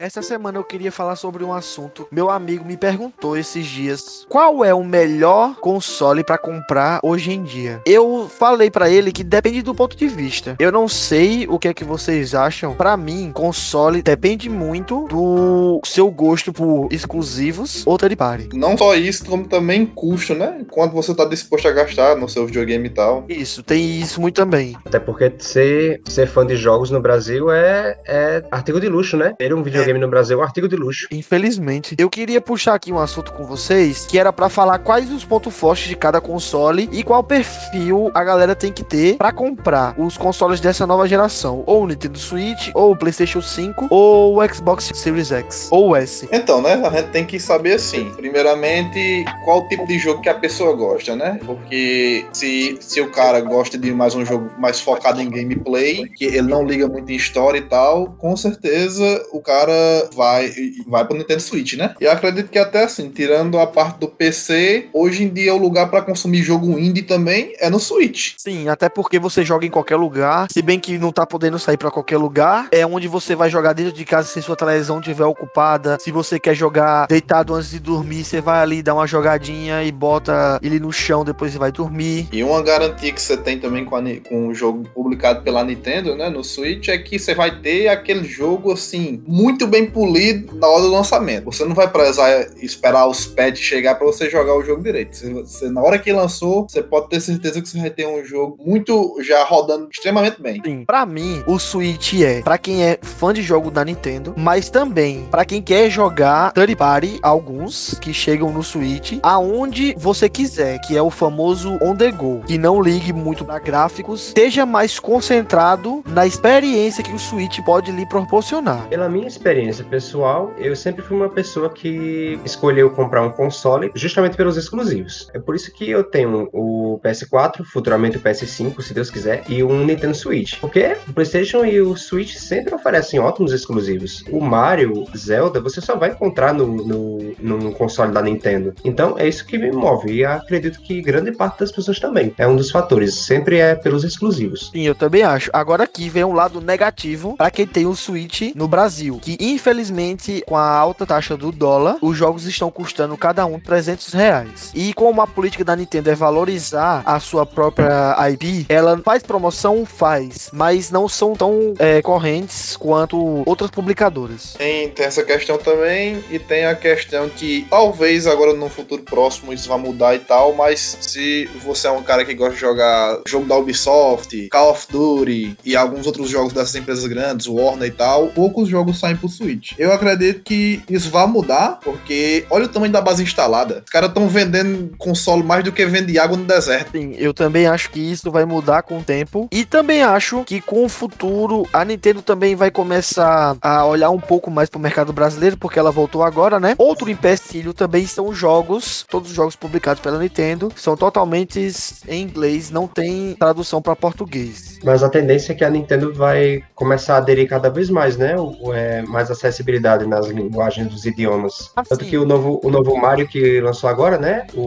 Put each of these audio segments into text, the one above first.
Essa semana eu queria falar sobre um assunto. Meu amigo me perguntou esses dias qual é o melhor console para comprar hoje em dia. Eu falei para ele que depende do ponto de vista. Eu não sei o que é que vocês acham. Para mim, console depende muito do seu gosto por exclusivos ou third party. Não só isso, como também custo, né? Quanto você tá disposto a gastar no seu videogame e tal. Isso, tem isso muito também. Até porque ser, ser fã de jogos no Brasil é, é artigo de luxo, né? Ter um videogame no Brasil é um artigo de luxo. Infelizmente. Eu queria puxar aqui um assunto com vocês, que era para falar quais os pontos fortes de cada console e qual perfil a galera tem que ter para comprar os consoles dessa nova geração, ou o Nintendo Switch, ou o PlayStation 5, ou o Xbox Series X, ou o S. Então, né, a gente tem que saber assim, primeiramente, qual tipo de jogo que a pessoa gosta, né? Porque se, se o cara gosta de mais um jogo mais focado em gameplay, que ele não liga muito em história e tal, com certeza o cara vai, vai pro Nintendo Switch, né? E eu acredito que até assim, tirando a parte do PC, hoje em dia o lugar para consumir jogo indie também é no Switch. Sim, até porque você joga em qualquer lugar, se bem que não tá podendo sair para qualquer lugar, é onde você vai jogar dentro de casa se sua televisão estiver ocupada. Se você quer jogar deitado antes de dormir, você vai ali dar uma jogadinha e bota ele no chão, depois você vai dormir. E uma garantia que você tem também com, a, com o jogo publicado pela Nintendo, né, no Switch, é que você vai ter aquele jogo assim, muito bem polido na hora do lançamento. Você não vai precisar esperar os patches chegar para você jogar o jogo direito. Você, você, na hora que lançou, você pode ter certeza que você vai ter um jogo muito já rodando extremamente bem. Sim, para mim, o Switch é para quem é fã de jogo da Nintendo, mas também para quem quer jogar third party, alguns que chegam no Switch, aonde você quiser, que é o famoso on the go, que não ligue muito para gráficos, esteja mais concentrado na experiência que o Switch pode lhe proporcionar. Pela minha experiência pessoal, eu sempre fui uma pessoa que escolheu comprar um console justamente pelos exclusivos. É por isso que eu tenho o PS4, futuramente o PS5, se Deus quiser, e um Nintendo Switch. Porque o PlayStation e o Switch sempre oferecem ótimos exclusivos. O Mario, Zelda, você só vai encontrar no, no, no console da Nintendo. Então é isso que me move. E acredito que grande parte das pessoas também. É um dos fatores. Sempre é pelos exclusivos. Sim, eu também acho. Agora aqui vem um lado negativo para quem tem o Switch no Brasil. Que infelizmente, com a alta taxa do dólar, os jogos estão custando cada um 300 reais. E como a política da Nintendo é valorizar a sua própria IP, ela faz promoção, faz, mas não são tão é, correntes quanto outras publicadoras. Tem, tem essa questão também, e tem a questão que talvez agora no futuro próximo isso vá mudar e tal, mas se você é um cara que gosta de jogar jogo da Ubisoft, Call of Duty e alguns outros jogos dessas empresas grandes, Warner e tal, poucos jogos saem pro Switch. Eu acredito que isso vai mudar, porque olha o tamanho da base instalada. Os caras estão vendendo console mais do que vende água no deserto. Sim, eu também acho que isso vai mudar com o tempo. E também acho que com o futuro a Nintendo também vai começar a olhar um pouco mais pro mercado brasileiro, porque ela voltou agora, né? Outro empecilho também são jogos, todos os jogos publicados pela Nintendo são totalmente em inglês, não tem tradução para português. Mas a tendência é que a Nintendo vai começar a aderir cada vez mais, né? O, é, mais acessibilidade nas linguagens dos idiomas. Ah, Tanto sim. que o novo, o novo Mario que lançou agora, né? O,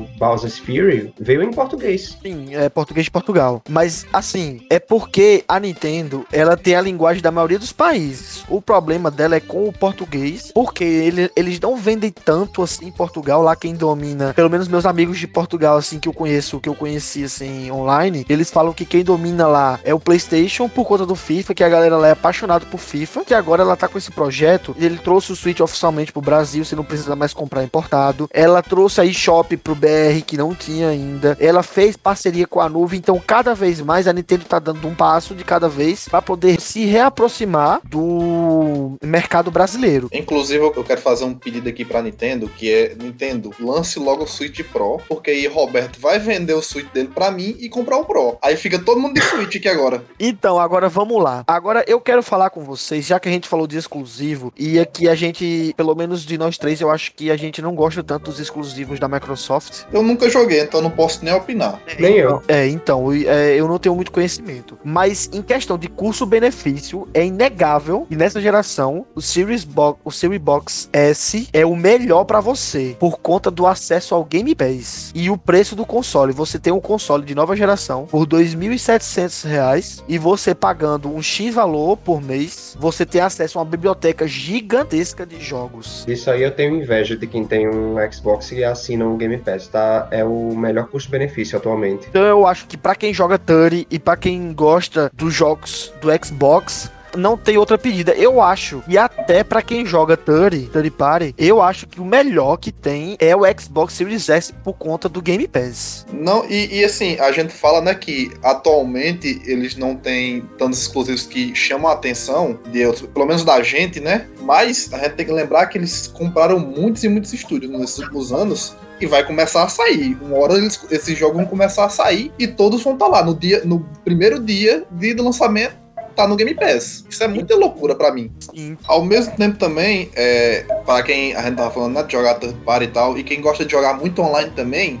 o Bowser's Fury, veio em português. Sim, é português de Portugal. Mas, assim, é porque a Nintendo, ela tem a linguagem da maioria dos países. O problema dela é com o português, porque ele, eles não vendem tanto, assim, em Portugal. Lá quem domina, pelo menos meus amigos de Portugal, assim, que eu conheço, que eu conheci, assim, online, eles falam que quem domina lá é o PlayStation por conta do FIFA, que a galera lá é apaixonada por FIFA, que agora ela tá com esse projeto, ele trouxe o Switch oficialmente pro Brasil, você não precisa mais comprar importado. Ela trouxe a eShop pro BR, que não tinha ainda. Ela fez parceria com a nuvem, então cada vez mais a Nintendo tá dando um passo de cada vez para poder se reaproximar do mercado brasileiro. Inclusive, eu quero fazer um pedido aqui pra Nintendo, que é, Nintendo, lance logo o Switch Pro, porque aí Roberto vai vender o Switch dele pra mim e comprar o Pro. Aí fica todo mundo de Switch aqui agora. Então, agora vamos lá. Agora eu quero falar com vocês, já que a gente falou de exclusivo, e aqui a gente, pelo menos de nós três, eu acho que a gente não gosta tanto dos exclusivos da Microsoft. Eu nunca joguei, então não posso nem opinar. Nem eu. É, então, é, eu não tenho muito conhecimento. Mas em questão de custo-benefício, é inegável e nessa geração, o Series Box, o Series Box S é o melhor para você, por conta do acesso ao Game Pass e o preço do console. Você tem um console de nova geração por R$ 2.700 e você pagando um X valor por mês, você tem acesso a uma biblioteca gigantesca de jogos. Isso aí eu tenho inveja de quem tem um Xbox e assina um Game Pass, tá? É o melhor custo-benefício atualmente. Então eu acho que para quem joga Turi e para quem gosta dos jogos do Xbox, não tem outra pedida. Eu acho, e até para quem joga Turi, Turi Party, eu acho que o melhor que tem é o Xbox Series S por conta do Game Pass. Não, e, e assim, a gente fala, né, que atualmente eles não têm tantos exclusivos que chamam a atenção, de outros, pelo menos da gente, né? Mas a gente tem que lembrar que eles compraram muitos e muitos estúdios nesses últimos anos e vai começar a sair. Uma hora eles, esses jogos vão começar a sair e todos vão estar lá no dia, no primeiro dia de lançamento tá no Game Pass. Isso é muita loucura para mim. Sim. Ao mesmo tempo também, é, para quem a gente tava falando, né, de jogar third party e tal, e quem gosta de jogar muito online também,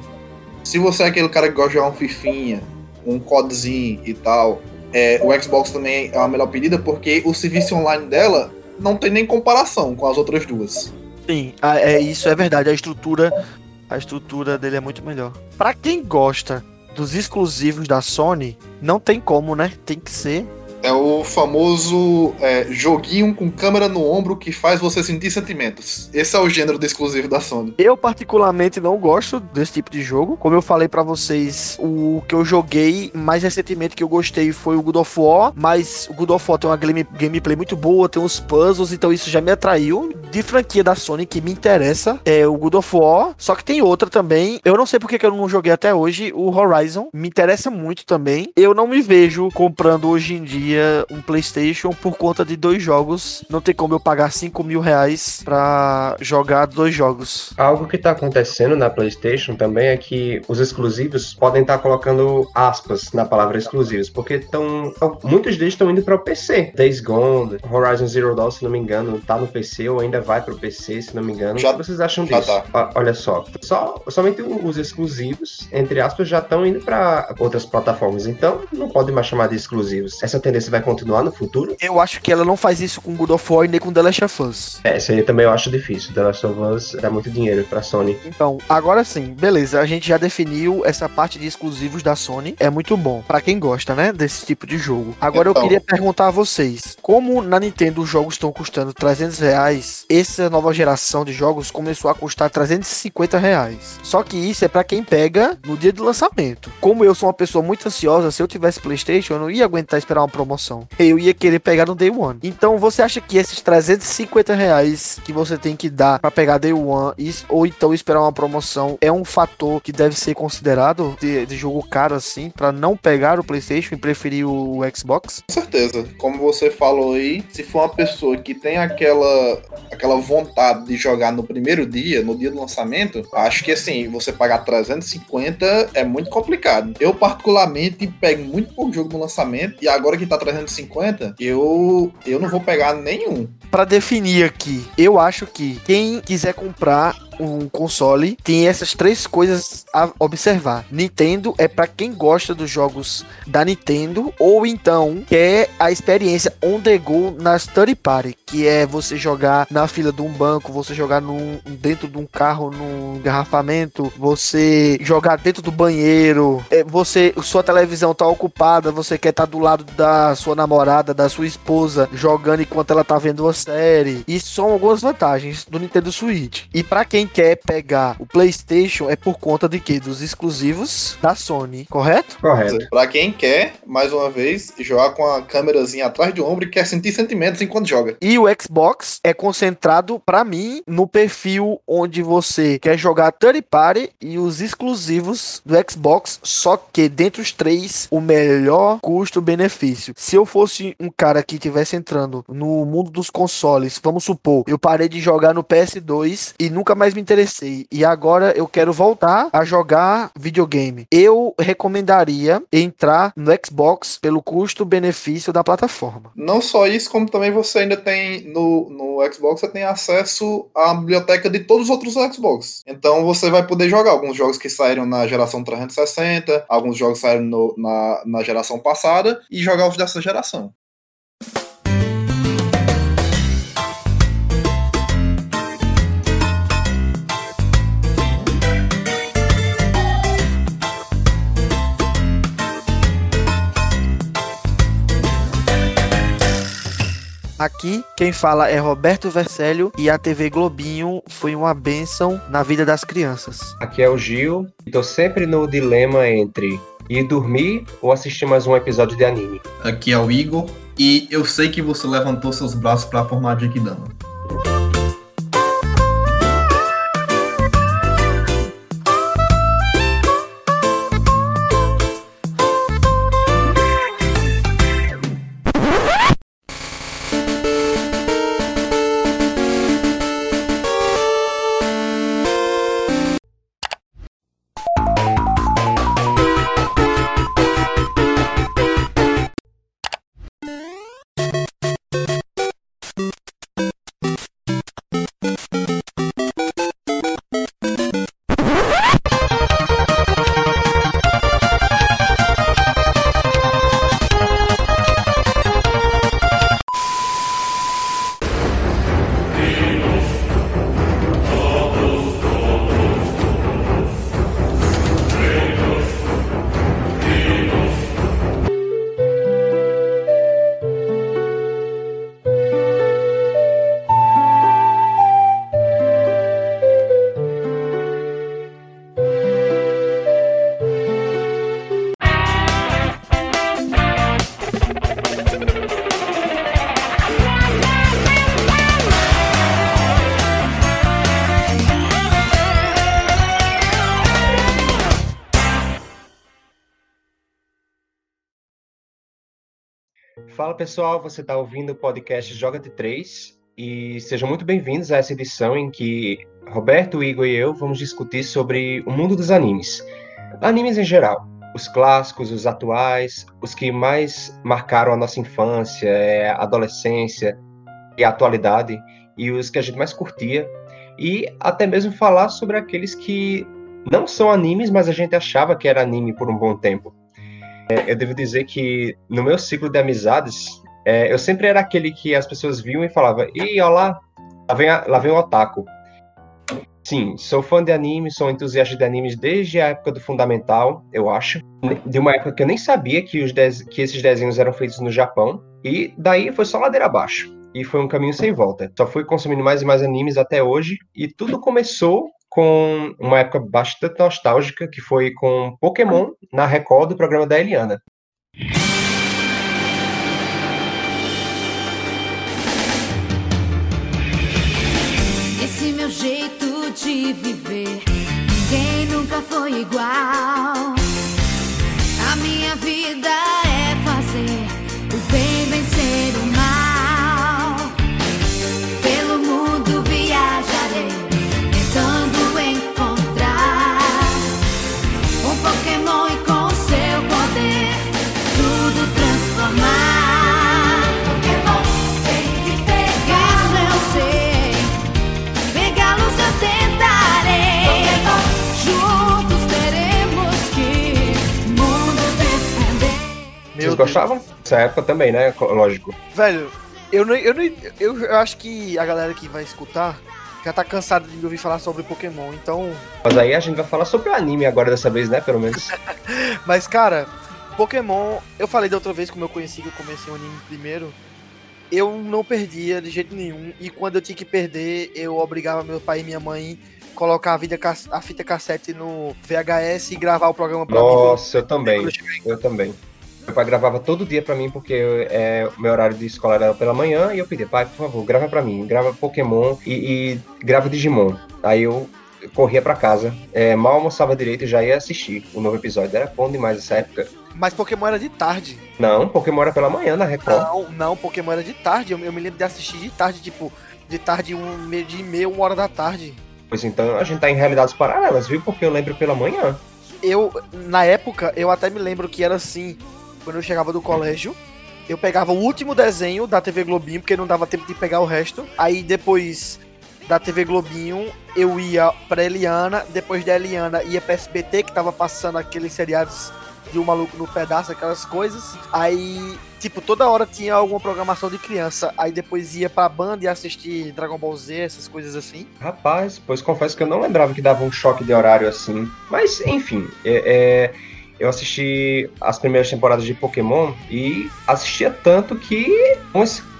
se você é aquele cara que gosta de jogar um fifinha, um codzinho e tal, é, o Xbox também é uma melhor pedida porque o serviço online dela não tem nem comparação com as outras duas. Sim, a- é, isso é verdade. A estrutura, a estrutura dele é muito melhor. Pra quem gosta dos exclusivos da Sony, não tem como, né? Tem que ser. É o famoso é, joguinho com câmera no ombro que faz você sentir sentimentos. Esse é o gênero do exclusivo da Sony. Eu particularmente não gosto desse tipo de jogo. Como eu falei pra vocês, o que eu joguei mais recentemente que eu gostei foi o God of War, mas o God of War tem uma game- gameplay muito boa, tem uns puzzles, então isso já me atraiu. De franquia da Sony que me interessa é o God of War, só que tem outra também. Eu não sei porque que eu não joguei até hoje, o Horizon. Me interessa muito também. Eu não me vejo comprando hoje em dia um PlayStation por conta de dois jogos. Não tem como eu pagar 5 mil reais pra jogar dois jogos. Algo que tá acontecendo na PlayStation também é que os exclusivos podem estar colocando aspas na palavra exclusivos, porque estão muitos deles estão indo para o PC. Days Gone, Horizon Zero Dawn, se não me engano, tá no PC ou ainda vai pro PC, se não me engano. Já- o que vocês acham já disso? Ó, Olha só, só somente os exclusivos, entre aspas, já estão indo para outras plataformas. Então, não pode mais chamar de exclusivos. Essa tendência vai continuar no futuro? Eu acho que ela não faz isso com God of War nem com The Last of Us. É, isso aí também eu acho difícil. The Last of Us dá muito dinheiro pra Sony. Então, agora sim, beleza. A gente já definiu essa parte de exclusivos da Sony. É muito bom. Pra quem gosta, né? Desse tipo de jogo. Agora Então. eu queria perguntar a vocês: como na Nintendo os jogos estão custando 300 reais, essa nova geração de jogos começou a custar 350 reais. Só que isso é pra quem pega no dia do lançamento. Como eu sou uma pessoa muito ansiosa, se eu tivesse PlayStation, eu não ia aguentar esperar uma promoção. Eu ia querer pegar no Day One. Então, você acha que esses 350 reais que você tem que dar pra pegar Day One ou então esperar uma promoção é um fator que deve ser considerado de, de jogo caro assim pra não pegar o PlayStation e preferir o, o Xbox? Com certeza. Como você falou aí, se for uma pessoa que tem aquela, aquela vontade de jogar no primeiro dia, no dia do lançamento, acho que assim, você pagar 350 é muito complicado. Eu, particularmente, pego muito pouco jogo no lançamento e agora que tá 350, eu, eu não vou pegar nenhum. Pra definir aqui, eu acho que quem quiser comprar um console tem essas três coisas a observar. Nintendo é pra quem gosta dos jogos da Nintendo ou então quer a experiência on the go nas third party, que é você jogar na fila de um banco, você jogar num, dentro de um carro num engarrafamento, você jogar dentro do banheiro, é, você sua televisão tá ocupada, você quer estar do lado da sua namorada, da sua esposa, jogando enquanto ela tá vendo uma série. Isso são algumas vantagens do Nintendo Switch. E pra quem quer pegar o PlayStation é por conta de quê? Dos exclusivos da Sony, correto? Correto. Pra quem quer, mais uma vez, jogar com a câmerazinha atrás do ombro e quer sentir sentimentos enquanto joga. E o Xbox é concentrado pra mim no perfil onde você quer jogar third party e os exclusivos do Xbox, só que dentre os três o melhor custo-benefício. Se eu fosse um cara que estivesse entrando no mundo dos consoles, vamos supor, eu parei de jogar no PS2 e nunca mais me interessei e agora eu quero voltar a jogar videogame. Eu recomendaria entrar no Xbox pelo custo-benefício da plataforma. Não só isso, como também você ainda tem no, no Xbox, você tem acesso à biblioteca de todos os outros Xbox. Então você vai poder jogar alguns jogos que saíram na geração 360, alguns jogos saíram no- na, na geração passada e jogar os dessa geração. Aqui quem fala é Roberto Vercélio e a TV Globinho foi uma bênção na vida das crianças. Aqui é o Gil e tô sempre no dilema entre ir dormir ou assistir mais um episódio de anime. Aqui é o Igor e eu sei que você levantou seus braços para formar Genkidama. Pessoal, você está ouvindo o podcast Joga de 3 e sejam muito bem-vindos a essa edição em que Roberto, Igor e eu vamos discutir sobre o mundo dos animes. Animes em geral, os clássicos, os atuais, os que mais marcaram a nossa infância, é, adolescência e atualidade, e os que a gente mais curtia, e até mesmo falar sobre aqueles que não são animes, mas a gente achava que era anime por um bom tempo. É, eu devo dizer que no meu ciclo de amizades, é, eu sempre era aquele que as pessoas viam e falavam: Ih, olha lá, lá vem, a, lá vem o Otaku. Sim, sou fã de anime, sou entusiasta de animes desde a época do Fundamental, eu acho. De uma época que eu nem sabia que, os que esses desenhos eram feitos no Japão. E daí foi só ladeira abaixo. E foi um caminho sem volta. Só fui consumindo mais e mais animes até hoje. E tudo começou com uma época bastante nostálgica, que foi com Pokémon na Record do programa da Eliana. Esse meu jeito de viver, ninguém nunca foi igual. Gostavam? Nessa época também, né? Lógico. Velho, eu não, eu não. Eu, acho que a galera que vai escutar já tá cansada de me ouvir falar sobre Pokémon, então. Mas aí a gente vai falar sobre o anime agora dessa vez, né? Pelo menos. Mas, cara, Pokémon, eu falei da outra vez como eu conheci que eu comecei o anime primeiro. Eu não perdia de jeito nenhum. E quando eu tinha que perder, eu obrigava meu pai e minha mãe a colocar a, vida, a fita cassete no VHS e gravar o programa pra mim. Nossa, eu também. Eu também. Meu pai gravava todo dia pra mim, porque é, o meu horário de escola era pela manhã, e eu pedi, pai, por favor, grava pra mim, grava Pokémon e, e grava Digimon. Aí eu corria pra casa, é, mal almoçava direito e já ia assistir o novo episódio. Era bom demais essa época. Mas Pokémon era de tarde. Não, Pokémon era pela manhã na Record. Não, não, Pokémon era de tarde. Eu, eu me lembro de assistir de tarde, tipo, de tarde, um, meio de meia, uma hora da tarde. Pois então a gente tá em realidades paralelas, viu? Porque eu lembro pela manhã. Eu, na época, eu até me lembro que era assim, quando eu chegava do colégio, eu pegava o último desenho da TV Globinho, porque não dava tempo de pegar o resto. Aí depois da TV Globinho, eu ia pra Eliana, depois da Eliana ia pra SBT, que tava passando aqueles seriados de um maluco no pedaço, aquelas coisas. Aí, tipo, toda hora tinha alguma programação de criança. Aí depois ia pra Band e assistir Dragon Ball Z, essas coisas assim. Rapaz, pois confesso que eu não lembrava que dava um choque de horário assim. Mas, enfim, é, é, eu assisti as primeiras temporadas de Pokémon e assistia tanto que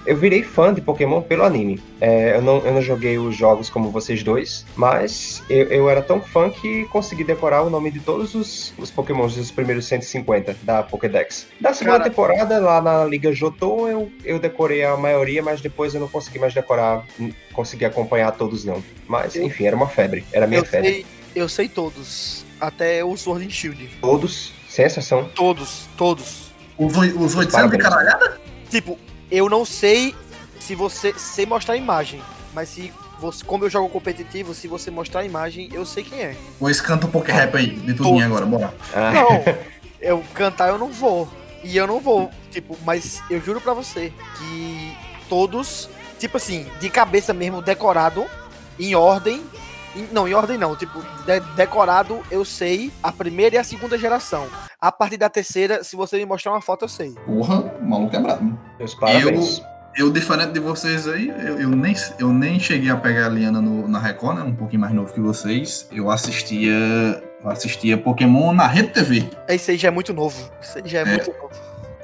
eu virei fã de Pokémon pelo anime. É, eu, não, eu não joguei os jogos como vocês dois, mas eu, eu era tão fã que consegui decorar o nome de todos os, os Pokémons dos primeiros 150 da Pokédex. Da segunda Cara- temporada, lá na Liga Jotô, eu, eu decorei a maioria, mas depois eu não consegui mais decorar, consegui acompanhar todos não. Mas, enfim, era uma febre, era minha Eu febre. sei, eu sei todos. Até o Sword and Shield. Todos, sem exceção. Todos, todos. Os, oi- os 800 de caralhada? Tipo, eu não sei se você. Sem mostrar a imagem. Mas se você. Como eu jogo competitivo, se você mostrar a imagem, eu sei quem é. Pois canta um Poké Rap aí, de tudinho agora, bora. Ah, Não, eu cantar eu não vou. E eu não vou, tipo, mas eu juro pra você que todos, tipo assim, de cabeça mesmo, decorado, em ordem. Não, em ordem não, tipo, de- decorado eu sei a primeira e a segunda geração. A partir da terceira, se você me mostrar uma foto, eu sei. Porra, o maluco é brabo. meus parabéns. Eu, diferente de vocês aí, eu, eu nem, eu nem cheguei a pegar a Liana no- na Record, né? Um pouquinho mais novo que vocês. Eu assistia. Eu assistia Pokémon na Rede TV. Esse aí já é muito novo. Esse aí já é, É. muito novo.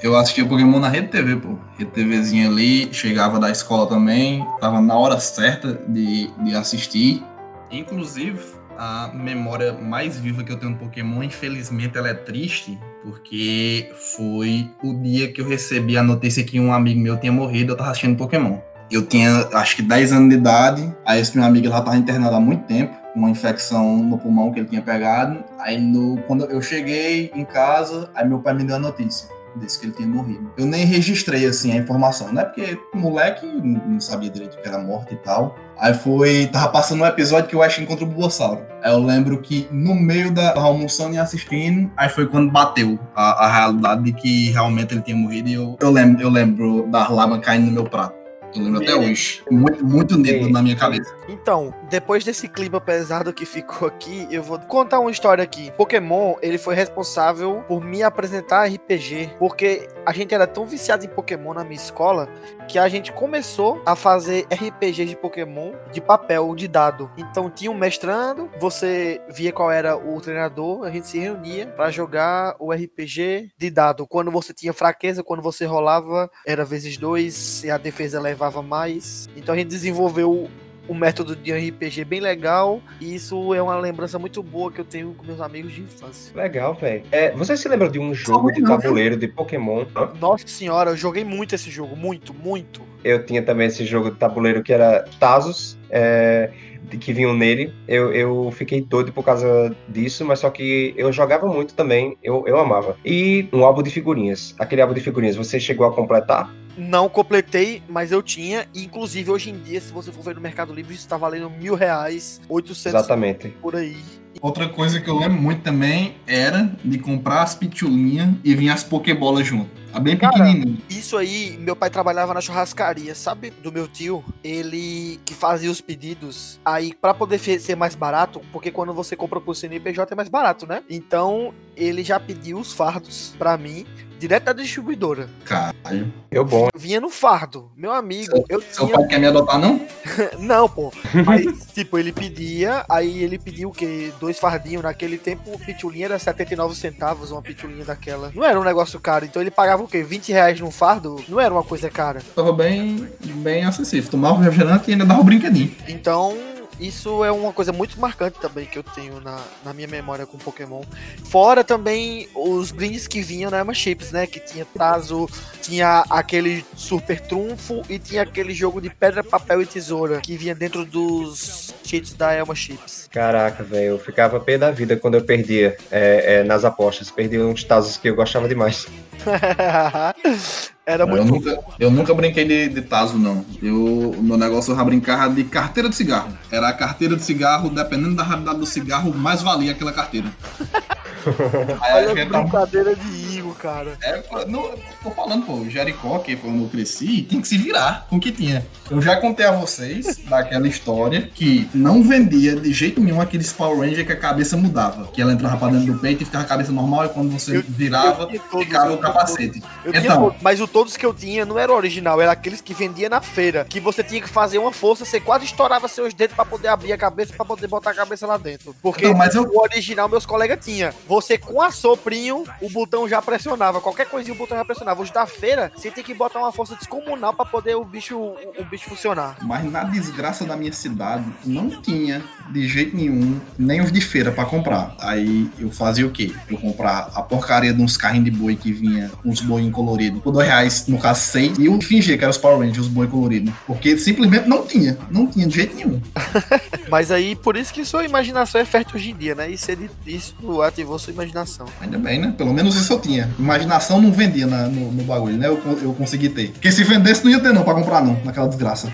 Eu assistia Pokémon na Rede TV, pô. Rede TVzinha ali, chegava da escola também, tava na hora certa de, de assistir. Inclusive, a memória mais viva que eu tenho do Pokémon, infelizmente, ela é triste, porque foi o dia que eu recebi a notícia que um amigo meu tinha morrido, eu tava assistindo Pokémon. Eu tinha, acho que 10 anos de idade, aí esse meu amigo já tava internado há muito tempo, uma infecção no pulmão que ele tinha pegado. Aí no, quando eu cheguei em casa, aí meu pai me deu a notícia desse que ele tinha morrido. Eu nem registrei assim a informação, né? Porque moleque não sabia direito que era morte e tal. Aí foi, tava passando um episódio que o Ash encontra o Bulbasauro. Aí eu lembro que no meio da tava almoçando e assistindo, aí foi quando bateu a, a realidade de que realmente ele tinha morrido e eu, eu lembro, eu lembro das lágrimas caindo no meu prato. Eu lembro até hoje. Muito, muito nítido Sim. na minha cabeça. Então, depois desse clima pesado que ficou aqui, eu vou contar uma história aqui. Pokémon, ele foi responsável por me apresentar RPG, porque a gente era tão viciado em Pokémon na minha escola que a gente começou a fazer RPGs de Pokémon de papel, de dado. Então tinha um mestrando, você via qual era o treinador, a gente se reunia pra jogar o RPG de dado. Quando você tinha fraqueza, quando você rolava, era vezes dois, e a defesa levava mais. Então a gente desenvolveu um método de RPG bem legal. E isso é uma lembrança muito boa que eu tenho com meus amigos de infância. Legal, velho. É, você se lembra de um jogo de tabuleiro de Pokémon? Hã? Nossa senhora, eu joguei muito esse jogo, muito, muito. Eu tinha também esse jogo de tabuleiro que era Tazos, é, de- que vinham nele. Eu, eu fiquei doido por causa disso, mas só que eu jogava muito também, eu, eu amava. E um álbum de figurinhas. Aquele álbum de figurinhas, você chegou a completar? Não completei, mas eu tinha. E, inclusive, hoje em dia, se você for ver no Mercado Livre, isso tá valendo mil reais, 800 Exatamente. por aí. Outra coisa que eu lembro muito também era de comprar as pitulinhas e vir as pokebolas junto. A bem Cara. Isso aí, meu pai trabalhava na churrascaria, sabe? Do meu tio. Ele que fazia os pedidos. Aí, pra poder ser mais barato, porque quando você compra por CNPJ é mais barato, né? Então, ele já pediu os fardos pra mim, direto da distribuidora. Caralho. Eu bom. Vinha no fardo. Meu amigo, eu Seu tinha. pai quer me adotar, não? Não, pô. Aí, tipo, ele pedia, aí ele pediu o quê? Dois fardinhos. Naquele tempo, o pitulinha era 79 centavos, uma pitulinha daquela. Não era um negócio caro. Então ele pagava o quê? 20 reais num fardo? Não era uma coisa cara. Tava bem, bem acessível. Tomava o refrigerante e ainda dava o brinquedinho. Então, isso é uma coisa muito marcante também que eu tenho na, na minha memória com Pokémon. Fora também os brindes que vinham na Elma Chips, né? Que tinha Tazo, tinha aquele Super Trunfo e tinha aquele jogo de pedra, papel e tesoura que vinha dentro dos cheats da Elma Chips. Caraca, velho, eu ficava pé da vida quando eu perdia é, é, nas apostas. Perdia uns Tazos que eu gostava demais. Era eu, muito nunca, eu nunca brinquei de, de Tazo, não. Eu, meu negócio eu já brincava de carteira de cigarro. Era a carteira de cigarro, dependendo da raridade do cigarro, mais valia aquela carteira. Aí Olha a gente tava- brincadeira de Cara. É, não, tô falando, pô, Jericó, que foi onde eu cresci, tem que se virar com o que tinha. Eu já contei a vocês daquela história que não vendia de jeito nenhum aqueles Power Ranger que a cabeça mudava. Que ela entrava pra dentro do peito e ficava a cabeça normal, e quando você Eu- virava, eu tinha todos, ficava o tinha capacete. Eu tinha Então. todos, mas o todos que eu tinha não era o original, era aqueles que vendia na feira. Que você tinha que fazer uma força, você quase estourava seus dedos pra poder abrir a cabeça, pra poder botar a cabeça lá dentro. Porque Não, mas eu- o original meus colegas tinha. Você com a soprinho, o botão já pressionava. Pressionava, qualquer coisinha o botão já pressionava. Os da feira, você tem que botar uma força descomunal pra poder o bicho, o, o bicho funcionar. Mas na desgraça da minha cidade, não tinha de jeito nenhum nem os de feira pra comprar. Aí eu fazia o quê? Eu comprar a porcaria de uns carrinhos de boi que vinha uns boi coloridos por dois reais, no caso seis, e eu fingia que era os Power Rangers, os boi coloridos. Porque simplesmente não tinha, não tinha de jeito nenhum. Mas aí, por isso que sua imaginação é fértil hoje em dia, né? Isso, ele, isso ativou sua imaginação. Ainda bem, né? Pelo menos isso eu tinha. Imaginação não vendia na- no, no bagulho, né? Eu, eu consegui ter. Porque se vendesse, não ia ter não pra comprar não, naquela desgraça.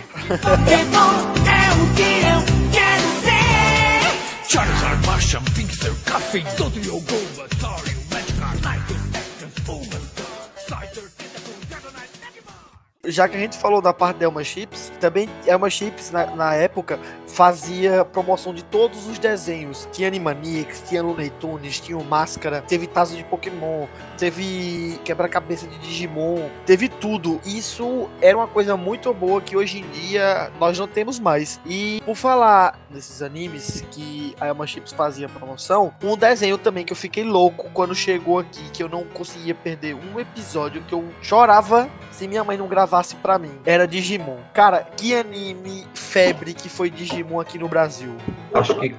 Já que a gente falou da parte da Elma Chips, também Elma Chips, na, na época, fazia promoção de todos os desenhos. Tinha Animaniacs, tinha Looney Tunes, tinha o Máscara, teve Tazo de Pokémon, teve Quebra-Cabeça de Digimon, teve tudo. Isso era uma coisa muito boa que hoje em dia nós não temos mais. E por falar nesses animes que a Elma Chips fazia promoção, um desenho também que eu fiquei louco quando chegou aqui, que eu não conseguia perder um episódio, que eu chorava se minha mãe não gravasse pra mim, era Digimon. Cara, que anime febre que foi Digimon aqui no Brasil. Acho que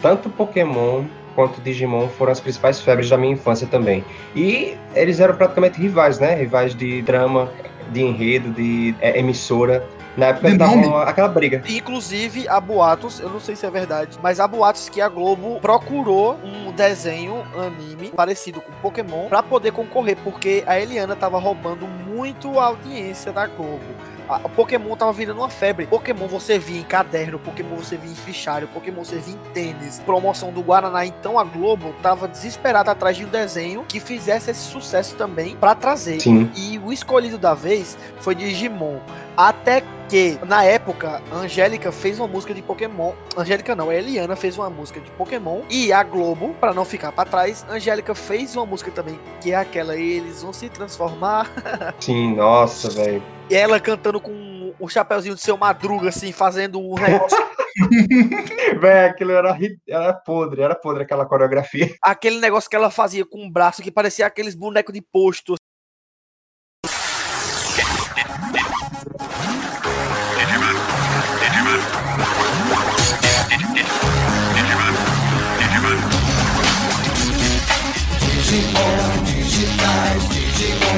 tanto Pokémon quanto Digimon foram as principais febres da minha infância também. E eles eram praticamente rivais, né? Rivais de drama, de enredo, de é, emissora. Na época De tava nome? uma- aquela briga. Inclusive, há boatos, eu não sei se é verdade, mas há boatos que a Globo procurou um desenho anime parecido com Pokémon pra poder concorrer, porque a Eliana tava roubando muito a audiência da Globo. A Pokémon tava virando uma febre. Pokémon você via em caderno, Pokémon você via em fichário, Pokémon você via em tênis, promoção do Guaraná. Então a Globo tava desesperada atrás de um desenho que fizesse esse sucesso também pra trazer. Sim. E o escolhido da vez foi Digimon. Até que, na época, a Angélica fez uma música de Pokémon. Angélica não, a Eliana fez uma música de Pokémon. E a Globo, pra não ficar pra trás, Angélica fez uma música também, que é aquela Eles vão se transformar. Sim, nossa, velho. E ela cantando com o chapeuzinho de seu madruga, assim, fazendo um negócio. Véi, aquilo era, era podre, era podre aquela coreografia. aquele negócio que ela fazia com o braço, que parecia aqueles bonecos de posto.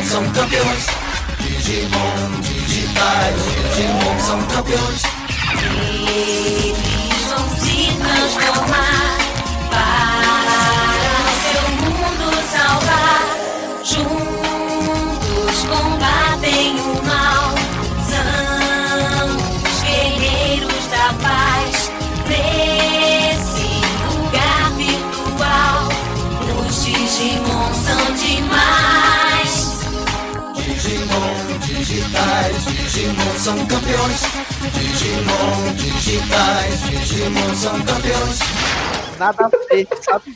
São campeões. Digimon digitais. Digimon são campeões. Eles vão se transformar Digimon são campeões. Digimon digitais. Digimon são campeões. Nada ver, sabe?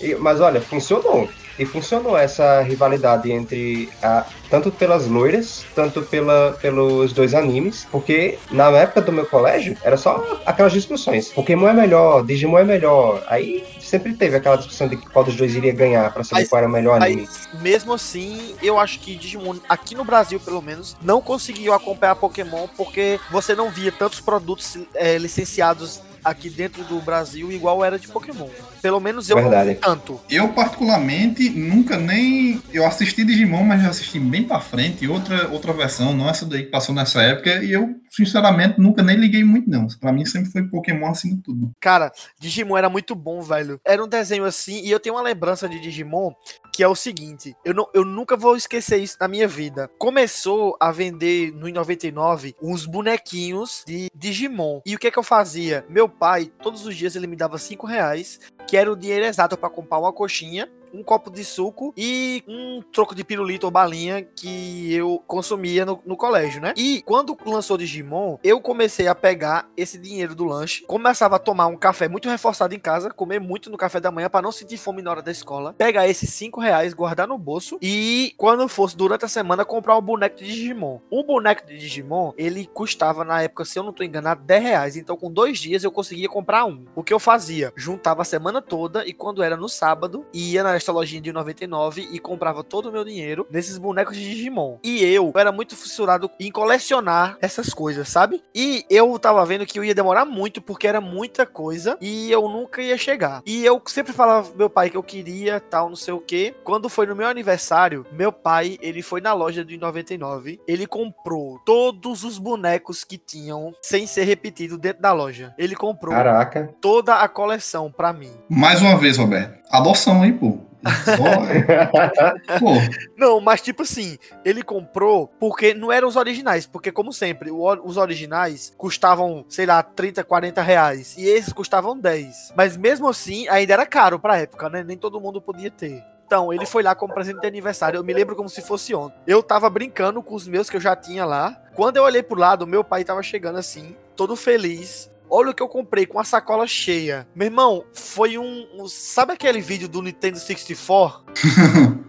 E- Mas olha, funcionou. E funcionou essa rivalidade entre a, tanto pelas loiras, tanto pela, pelos dois animes, porque na época do meu colégio era só aquelas discussões. Pokémon é melhor, Digimon é melhor. Aí sempre teve aquela discussão de qual dos dois iria ganhar pra saber Mas- qual era o melhor anime. Mas mesmo assim, eu acho que Digimon, aqui no Brasil pelo menos, não conseguiu acompanhar Pokémon porque você não via tantos produtos eh, licenciados aqui dentro do Brasil igual era de Pokémon. Pelo menos eu Verdade. não vi tanto. Eu, particularmente, nunca nem. Eu assisti Digimon, mas já assisti bem pra frente. Outra, outra versão, não essa daí que passou nessa época. E eu, sinceramente, nunca nem liguei muito, não. Pra mim sempre foi Pokémon acima de tudo. Cara, Digimon era muito bom, velho. Era um desenho assim, e eu tenho uma lembrança de Digimon que é o seguinte: eu, não, eu nunca vou esquecer isso na minha vida. Começou a vender no em 99 uns bonequinhos de Digimon. E o que é que eu fazia? Meu pai, todos os dias, ele me dava 5 reais, que era o dinheiro exato pra comprar uma coxinha. Um copo de suco e um troco de pirulito ou balinha que eu consumia no, no colégio, né? E quando lançou Digimon, eu comecei a pegar esse dinheiro do lanche, começava a tomar um café muito reforçado em casa, comer muito no café da manhã para não sentir fome na hora da escola, pegar esses 5 reais, guardar no bolso e quando fosse durante a semana comprar um boneco de Digimon. Um boneco de Digimon, ele custava na época, se eu não tô enganado, 10 reais. Então com dois dias eu conseguia comprar um. O que eu fazia? Juntava a semana toda e quando era no sábado, ia na nessa lojinha de 99 e comprava todo o meu dinheiro nesses bonecos de Digimon. E eu era muito fissurado em colecionar essas coisas, sabe? E eu tava vendo que eu ia demorar muito porque era muita coisa e eu nunca ia chegar. E eu sempre falava pro meu pai que eu queria tal, não sei o que. Quando foi no meu aniversário, meu pai, ele foi na loja de 99, ele comprou todos os bonecos que tinham sem ser repetido dentro da loja. Ele comprou Caraca. toda a coleção pra mim. Mais uma vez, Roberto. Adoção, hein, pô? Não, mas tipo assim, ele comprou porque não eram os originais, porque como sempre, os originais custavam, sei lá, 30, 40 reais, e esses custavam 10. Mas mesmo assim, ainda era caro pra época, né? Nem todo mundo podia ter. Então, ele foi lá como presente de aniversário, eu me lembro como se fosse ontem. Eu tava brincando com os meus que eu já tinha lá. Quando eu olhei pro lado, meu pai tava chegando assim, todo feliz. Olha o que eu comprei com a sacola cheia. Meu irmão, foi um. um- sabe aquele vídeo do Nintendo 64?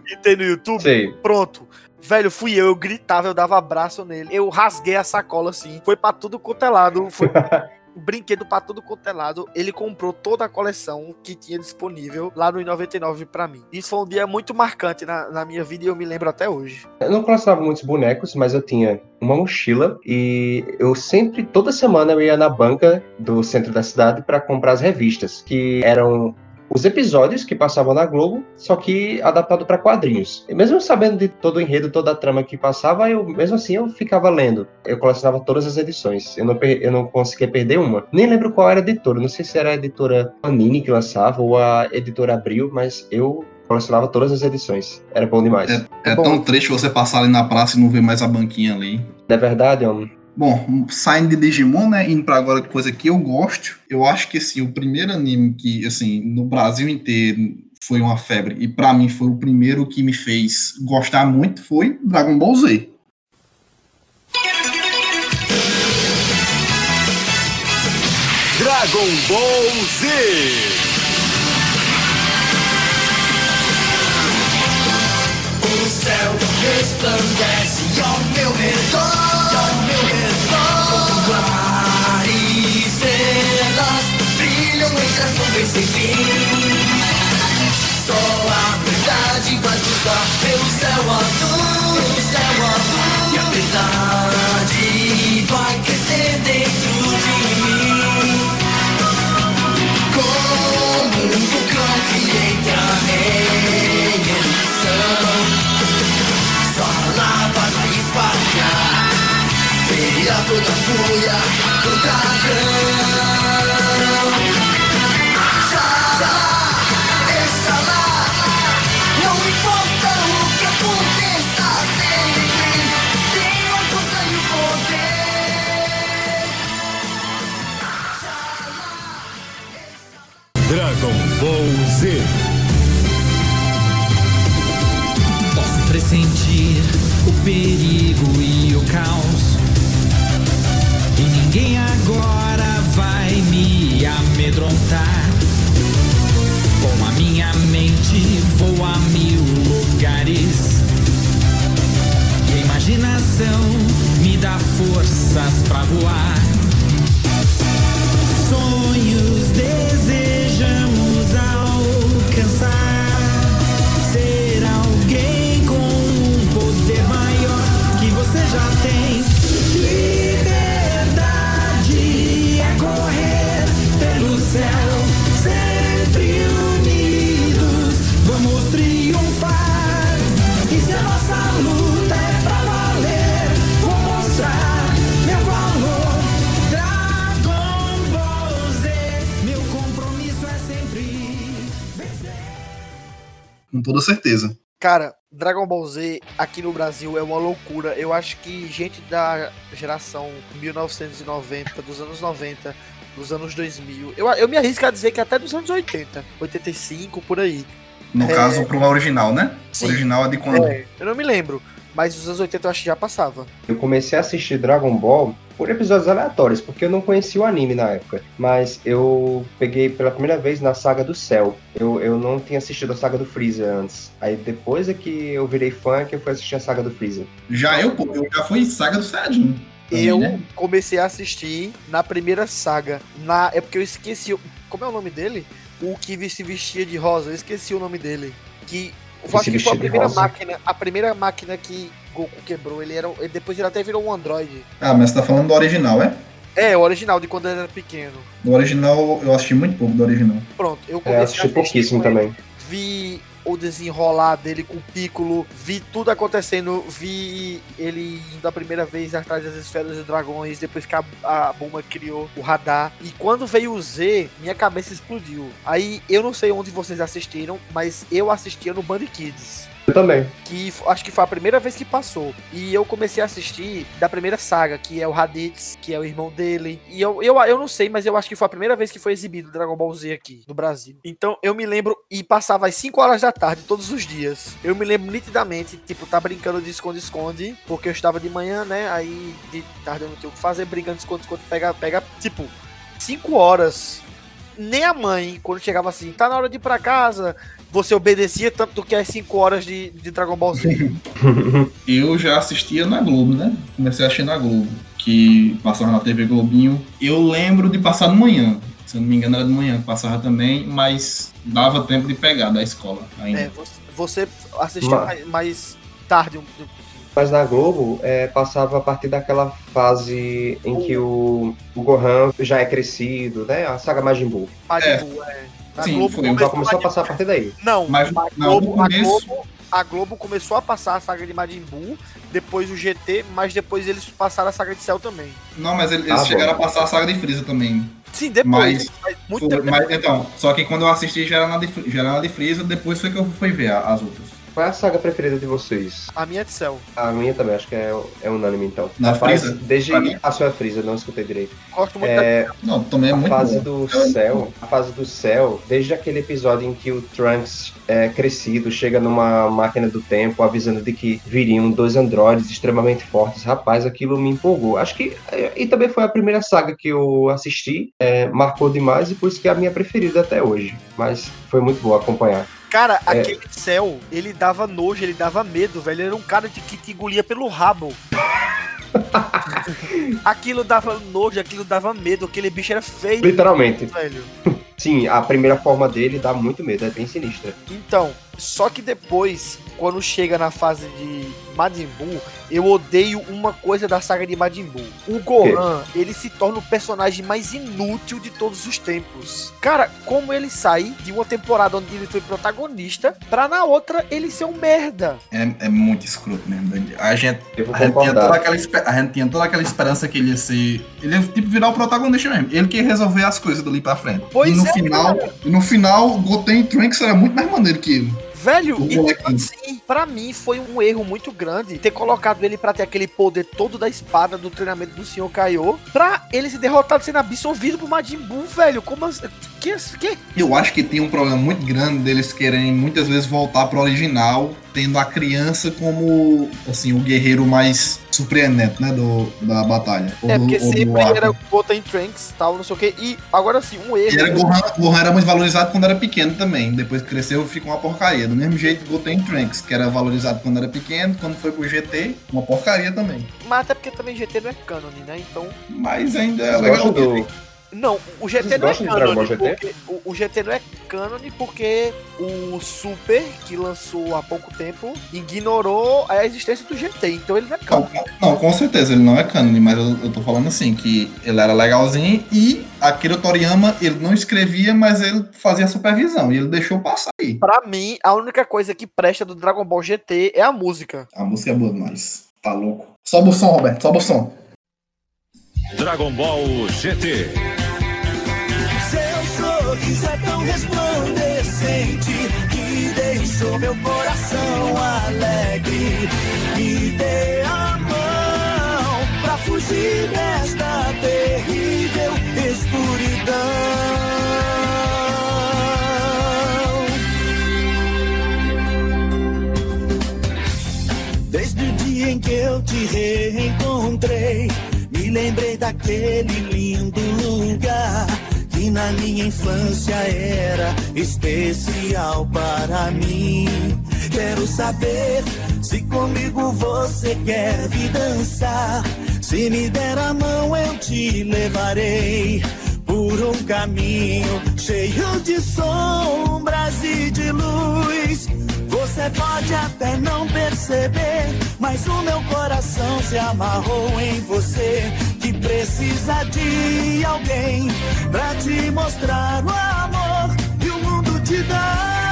que tem no YouTube? Sei. Pronto. Velho, fui eu, eu gritava, eu dava abraço nele. Eu rasguei a sacola assim. Foi pra tudo quanto é lado. Foi brinquedo pra tudo quanto é lado. Ele comprou toda a coleção que tinha disponível lá no 99 pra mim. Isso foi um dia muito marcante na, na minha vida e eu me lembro até hoje. Eu não colecionava muitos bonecos, mas eu tinha uma mochila e eu sempre, toda semana, eu ia na banca do centro da cidade para comprar as revistas, que eram os episódios que passavam na Globo, só que adaptado para quadrinhos. E mesmo sabendo de todo o enredo, toda a trama que passava, eu mesmo assim eu ficava lendo. Eu colecionava todas as edições. Eu não, eu não conseguia perder uma. Nem lembro qual era a editora. Não sei se era a editora Panini que lançava ou a editora Abril, mas eu colecionava todas as edições. Era bom demais. é Bom. tão triste você passar ali na praça e não ver mais a banquinha ali. É verdade, homem? Bom, saindo de Digimon, né, indo pra agora coisa que eu gosto, eu acho que, assim, o primeiro anime que, assim, no Brasil inteiro foi uma febre, e pra mim foi o primeiro que me fez gostar muito, foi Dragon Ball Z. Dragon Ball Z. O céu resplandece ao meu redor, e estrelas brilham entre as nuvens sem fim. Só a verdade vai cruzar pelo céu azul, céu azul. E a verdade vai crescer dentro de mim. Como um vulcão que entra Toda a fúria do dragão Xalá, exalá Não importa o que aconteça sempre Tenho a força e o poder Dragon Ball Z. Posso pressentir o perigo e o caos. Amedrontar. Com a minha mente vou a mil Cara, Dragon Ball Z aqui no Brasil é uma loucura. Eu acho que gente da geração 1990, dos anos 90, dos anos 2000, eu, eu me arrisco a dizer que até dos anos 80, 85, por aí. No É. caso, pro original, né? Sim. O original é de quando? É, eu não me lembro, mas dos anos 80 eu acho que já passava. Eu comecei a assistir Dragon Ball por episódios aleatórios, porque eu não conhecia o anime na época. Mas eu peguei pela primeira vez na saga do Cell. Eu, eu não tinha assistido a saga do Freezer antes. Aí depois é que eu virei fã que eu fui assistir a saga do Freezer. Já eu, pô, eu já fui Saga do Saiyajin. eu né? comecei a assistir na primeira saga. Na, é porque eu esqueci. Como é o nome dele? O que se vestia de rosa. Eu esqueci o nome dele. Que eu acho que foi a primeira máquina, a primeira máquina que Goku quebrou. Ele era, ele- depois ele até virou um androide. Ah, mas você tá falando do original, é? É, o original de quando ele era pequeno. Do original, eu assisti muito pouco do original. Pronto, eu É, comecei assisti a assistir pouquíssimo ele. também. vi o desenrolar dele com o Piccolo, vi tudo acontecendo, vi ele indo a primeira vez atrás das esferas dos dragões, depois que a, a Bulma criou o radar. E quando veio o Z, minha cabeça explodiu. Aí eu não sei onde vocês assistiram, mas eu assistia no Band Kids. Eu também. Que acho que foi a primeira vez que passou. E eu comecei a assistir da primeira saga, que é o Raditz, que é o irmão dele. E eu, eu, eu não sei, mas eu acho que foi a primeira vez que foi exibido Dragon Ball Z aqui no Brasil. Então eu me lembro e passava às 5 horas da tarde todos os dias. Eu me lembro nitidamente, tipo, tá brincando de esconde-esconde, porque eu estava de manhã, né? Aí de tarde eu não tinha o que fazer, brincando de esconde-esconde, pega, pega, tipo, 5 horas. Nem a mãe, quando chegava assim, tá na hora de ir pra casa, você obedecia tanto que é 5 horas de, de Dragon Ball Z. Eu já assistia na Globo, né? Comecei a assistir na Globo, que passava na TV Globinho. Eu lembro de passar de manhã. Se eu não me engano, era de manhã que passava também, mas dava tempo de pegar da escola ainda. É, você, você assistiu Ma- mais, tarde. Mas na Globo, é, passava a partir daquela fase em que o, o Gohan já é crescido, né? A saga Majin Buu. Majin É. Buu, é. A Sim, Globo foi, Já começou começou a passar a partir daí. Não, Mas a Globo, a, começo- Globo, a Globo começou a passar a saga de Majin Buu, depois o GT, mas depois eles passaram a saga de Cell também. Não, mas eles Ah, bom. chegaram a passar a saga de Freeza também. Sim, depois. Mas- mas muito Foi- tempo mas, depois. então, só que quando eu assisti já era na de, já era na de Freeza, depois foi que eu fui ver a- as outras. Qual é a saga preferida de vocês? A minha é de Cell. A minha também, acho que é, é unânime então. Na a fase, Freeza? Desde a sua Freeza, não escutei direito. Gosto muito da É, Não, também é a muito fase bom. do céu, a fase do céu, desde aquele episódio em que o Trunks é crescido, chega numa máquina do tempo, avisando de que viriam dois androides extremamente fortes. Rapaz, aquilo me empolgou. Acho que. é, E também foi a primeira saga que eu assisti, é, marcou demais e por isso que é a minha preferida até hoje. Mas foi muito bom acompanhar. Cara, É. aquele Cell, ele dava nojo, ele dava medo, velho. Ele era um cara de que te engolia pelo rabo. aquilo dava nojo, aquilo dava medo, aquele bicho era feio, Literalmente. velho. Sim, a primeira forma dele dá muito medo, é bem sinistra. Então, só que depois, quando chega na fase de Majin Buu, eu odeio uma coisa da saga de Majin Buu. O Gohan, ele se torna o personagem mais inútil de todos os tempos. Cara, como ele sai de uma temporada onde ele foi protagonista, pra na outra ele ser um merda. É, é muito escroto mesmo. A gente, a, gente tinha toda aquela, a gente tinha toda aquela esperança que ele ia ser. Ele ia tipo, virar o protagonista mesmo. Ele que ia resolver as coisas dali pra frente. Pois e no é, final, e no final, o Goten e Trunks era muito mais maneiro que ele. Velho, e tipo assim, pra mim foi um erro muito grande ter colocado ele pra ter aquele poder todo da espada do treinamento do Senhor Kaiô, pra ele ser derrotado sendo absorvido por Majin Buu, velho. Como assim? Que? que? Eu acho que tem um problema muito grande deles querem muitas vezes voltar pro original, tendo a criança como assim o guerreiro mais surpreendente, né, do, da batalha. Ou É, do- porque sempre era Goten Trunks tal, não sei o que. E agora sim, um erro. E era Gohan, Gohan era muito valorizado quando era pequeno também. Depois que cresceu, ficou uma porcaria. Do mesmo jeito, Goten Trunks, que era valorizado quando era pequeno, quando foi pro GT, uma porcaria também. Mas até porque também GT não é canon, né? Então. Mas ainda é legal. do, Não, o GT Vocês não é canon. Porque, o, o GT não é canon porque o Super, que lançou há pouco tempo, ignorou a existência do GT. Então ele não é canon. Não, não, com certeza, ele não é canon, mas eu, eu tô falando assim, que ele era legalzinho e Akira Toriyama, ele não escrevia, mas ele fazia supervisão e ele deixou passar aí. Pra mim, a única coisa que presta do Dragon Ball GT é a música. A música é boa demais. Tá louco. Sobe o som, Roberto, sobe o som. Dragon Ball GT. Sorriso é tão resplandecente que deixou meu coração alegre. Me dê a mão pra fugir desta terrível escuridão. Desde o dia em que eu te reencontrei, me lembrei daquele lindo lugar que na minha infância era especial para mim. Quero saber se comigo você quer vir dançar. Se me der a mão, eu te levarei por um caminho cheio de sombras e de luz. Você pode até não perceber, mas o meu coração se amarrou em você. Precisa de alguém pra te mostrar o amor que o mundo te dá.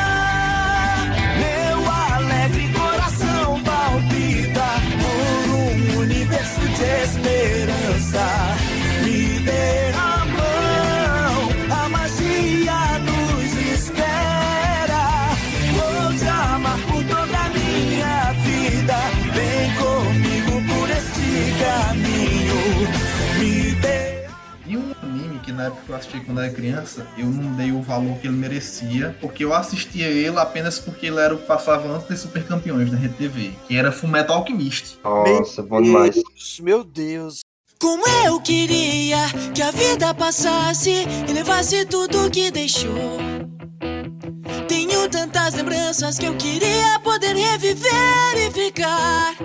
Na época que eu assisti quando era criança, eu não dei o valor que ele merecia, porque eu assistia ele apenas porque ele era o que passava antes de Super Campeões da RTV, que era Fullmetal Alchemist. Nossa, bom demais. Meu Deus. Como eu queria que a vida passasse e levasse tudo que deixou. Tenho tantas lembranças que eu queria poder reviver e ficar.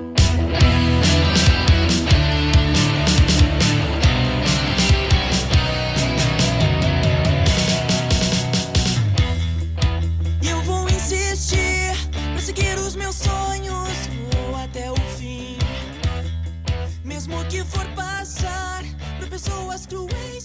Por pessoas cruéis que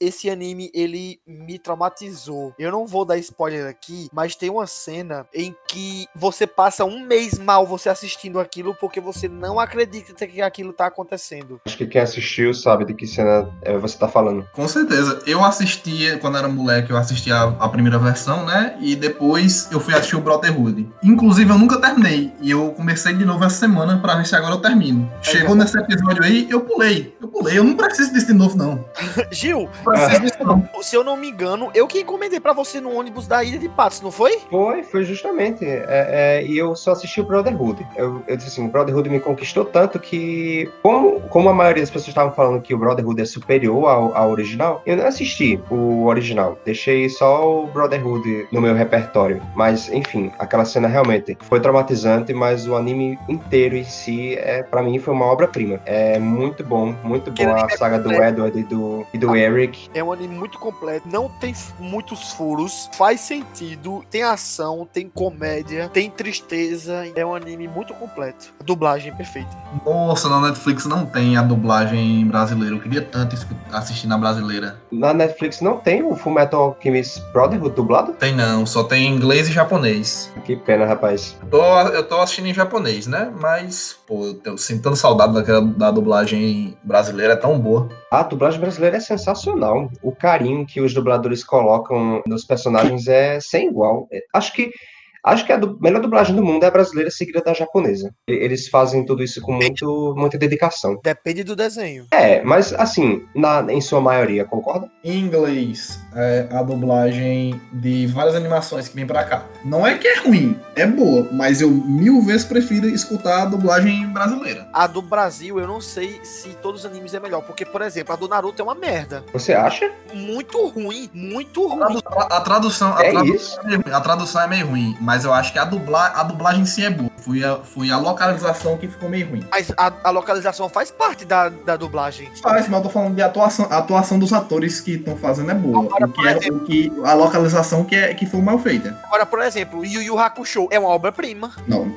Esse anime, ele me traumatizou. Eu não vou dar spoiler aqui, mas tem uma cena em que você passa um mês mal você assistindo aquilo porque você não acredita que aquilo tá acontecendo. Acho que quem assistiu sabe de que cena é, você tá falando. Com certeza. Eu assistia, quando era moleque, eu assistia a, a primeira versão, né? E depois eu fui assistir o Brotherhood. Inclusive, eu nunca terminei. E eu comecei de novo essa semana pra ver se agora eu termino. Chegou nesse episódio aí, eu pulei. Eu pulei. Eu não preciso disso de novo, não. Gil, Não. se eu não me engano, eu que encomendei pra você no ônibus da Ilha de Patos, não foi? Foi, foi justamente. É, é, e eu só assisti o Brotherhood. Eu, eu disse assim, o Brotherhood me conquistou tanto que, como, como a maioria das pessoas estavam falando que o Brotherhood é superior ao, ao original, eu não assisti o original. Deixei só o Brotherhood no meu repertório. Mas, enfim, aquela cena realmente foi traumatizante, mas o anime inteiro em si, é, para mim, foi uma obra-prima. É muito bom, muito bom a é saga do. Edward e do, e do Eric. É um anime muito completo, não tem muitos furos, faz sentido, tem ação, tem comédia, tem tristeza, é um anime muito completo. A dublagem é perfeita. Nossa, na Netflix não tem a dublagem brasileira. Eu queria tanto assistir na brasileira. Na Netflix não tem o Fullmetal Alchemist Brotherhood dublado? Tem não, só tem inglês e japonês. Que pena, rapaz. Tô, eu tô assistindo em japonês, né? Mas, pô, eu tô sentindo saudade daquela, da dublagem brasileira, é tão boa. A dublagem brasileira é sensacional. O carinho que os dubladores colocam nos personagens é sem igual. Acho que acho que a du- melhor dublagem do mundo é a brasileira seguida da japonesa. Eles fazem tudo isso com muito, muita dedicação. Depende do desenho. É, mas assim, na, em sua maioria, concorda? Em inglês, é a dublagem de várias animações que vem pra cá. Não é que é ruim, é boa, mas eu mil vezes prefiro escutar a dublagem brasileira. A do Brasil, eu não sei se todos os animes é melhor, porque, por exemplo, a do Naruto é uma merda. Você acha? Muito ruim, muito A, ruim. tradu- a tradução, a, É tradução isso? é meio ruim, a tradução é meio ruim, mas eu acho que a, dubla, a dublagem em si é boa. Foi a, foi a localização que ficou meio ruim. Mas a, a localização faz parte da, da dublagem. Parece, mas eu tô falando de atuação. A atuação dos atores que estão fazendo é boa. Agora, o que é, exemplo- o que, a localização que, é, que foi mal feita. Agora, por exemplo, Yu Yu Hakusho é uma obra-prima. Não,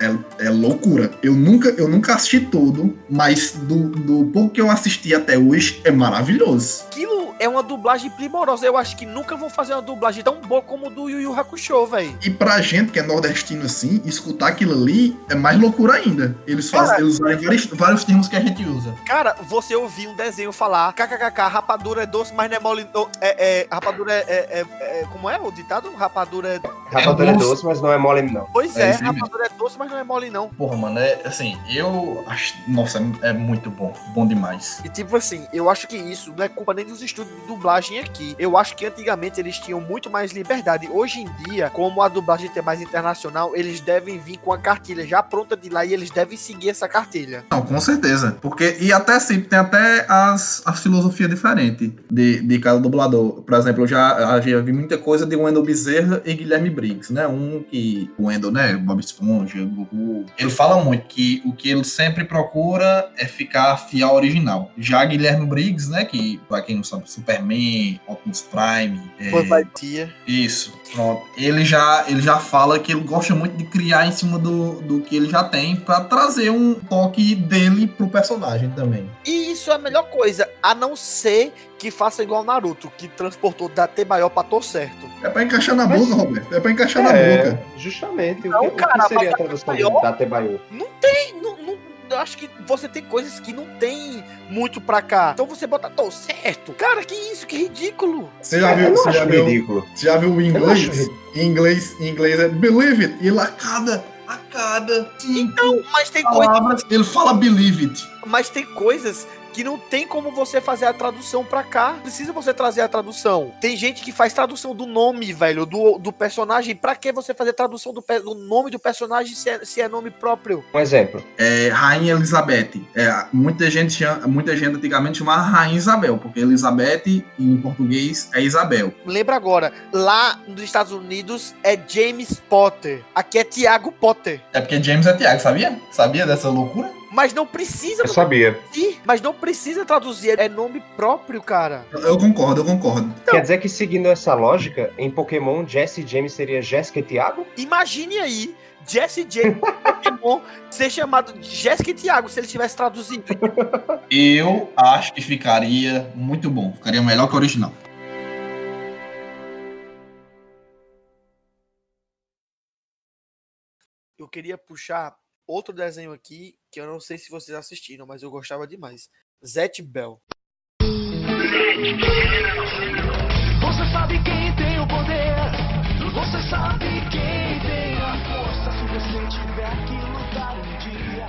é, é loucura. Eu nunca, eu nunca assisti todo, mas do, do pouco que eu assisti até hoje é maravilhoso. Aquilo é uma dublagem primorosa. Eu acho que nunca vão fazer uma dublagem tão boa como do Yu Yu Hakusho, velho. E pra gente que é nordestino assim, escutar aquilo ali é mais loucura ainda. Eles fazem, Cara- eles usam vários, vários termos que a gente usa. Cara, você ouvir um desenho falar kkkk, rapadura é doce, mas não é mole. não, É, é, rapadura é, é, é- Como é o ditado? Rapadura é. Rapadura é doce. doce, mas não é mole, não. Pois É é, mesmo. rapadura é doce, mas não é mole, não. Porra, mano, é assim, eu acho. Nossa, é, é muito bom. Bom demais. E tipo assim, eu acho que isso não é culpa nem dos estúdios de dublagem aqui. Eu acho que antigamente eles tinham muito mais liberdade. Hoje em dia, como a dublagem é mais internacional, eles devem vir com a cartilha já pronta de lá e eles devem seguir essa cartilha. Não, com certeza. Porque, e até sempre tem até as, as filosofias diferentes de, de cada dublador. Por exemplo, eu já, já vi muita coisa de Wendel Bezerra e Guilherme Briggs, né? Um que o Wendell, né? Bob Esponja, Goku. Ele fala muito que o que ele sempre procura é ficar fiel ao original. Já Guilherme Briggs, né? Que, pra quem não sabe, Superman, Optimus Prime. é, isso, pronto. Ele já, ele já fala que ele gosta muito de criar em cima do, do que ele já tem pra trazer um toque dele pro personagem também. E isso é a melhor coisa, a não ser que faça igual Naruto, que transportou da T maior pra Tô certo. É pra encaixar na Mas- boca, Roberto. É pra encaixar na É, boca. justamente. Não, o, que, o que cara, seria a tradução maior- do Datebayo? Não tem, não, não- eu acho que você tem coisas que não tem muito pra cá. Então você bota Tô certo. Cara, que isso, que ridículo. Você já viu, você já viu, ridículo. você já viu inglês? Em inglês, em inglês é believe it. E ele a cada, cinco Então, mas tem coisas, palavras, ele fala believe it. mas tem coisas que não tem como você fazer a tradução pra cá. Precisa você trazer a tradução. Tem gente que faz tradução do nome, velho, do, do personagem. Pra que você fazer tradução do, do nome do personagem se é, se é nome próprio? Um exemplo. É, Rainha Elizabeth. É, muita, gente chama, muita gente antigamente chamava Rainha Isabel, porque Elizabeth em português é Isabel. Lembra agora, lá nos Estados Unidos é James Potter. Aqui é Tiago Potter. É porque James é Tiago, sabia? Sabia dessa loucura? Mas não precisa Eu sabia. traduzir. Mas não precisa traduzir. É nome próprio, cara. Eu concordo, eu concordo. Quer dizer que seguindo essa lógica, em Pokémon, Jesse James seria Jéssica e Thiago? Imagine aí. Jesse James Pokémon ser chamado de Jéssica e Thiago se ele tivesse traduzido. Eu acho que ficaria muito bom. Ficaria melhor que o original. Eu queria puxar outro desenho aqui que eu não sei se vocês assistiram, mas eu gostava demais. Zet Bell. Você sabe quem tem o poder. Você sabe quem tem a força. Se você tiver que lutar um dia.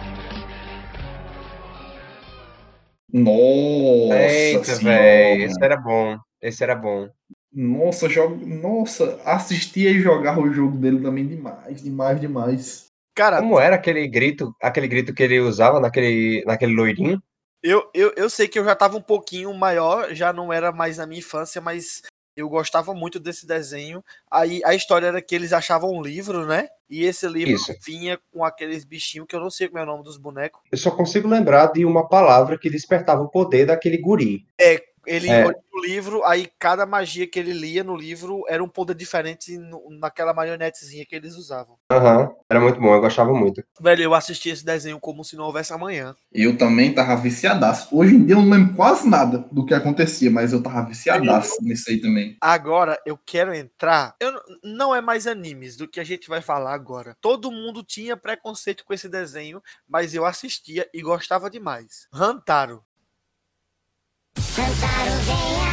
Nossa, Eita, velho. Esse era bom. Esse era bom. Nossa, jogo... Nossa, assistia e jogava o jogo dele também demais, demais, demais. Cara, Como era aquele grito, aquele grito que ele usava naquele, naquele loirinho? eu, eu, eu sei que eu já tava um pouquinho maior, já não era mais na minha infância, mas eu gostava muito desse desenho. Aí a história era que eles achavam um livro, né? E esse livro Isso. vinha com aqueles bichinhos que eu não sei como é o nome dos bonecos. Eu só consigo lembrar de uma palavra que despertava o poder daquele guri. Ele É. olhou o livro, aí cada magia que ele lia no livro era um poder diferente no- naquela marionetezinha que eles usavam. Aham. Era muito bom, eu gostava muito. Velho, eu assisti esse desenho como se não houvesse amanhã. Eu também tava viciadaço. Hoje em dia eu não lembro quase nada do que acontecia, mas eu tava viciadaço nisso aí também. Agora eu quero entrar. Eu, não é mais animes do que a gente vai falar agora. Todo mundo tinha preconceito com esse desenho, mas eu assistia e gostava demais. Hantaro. Estamos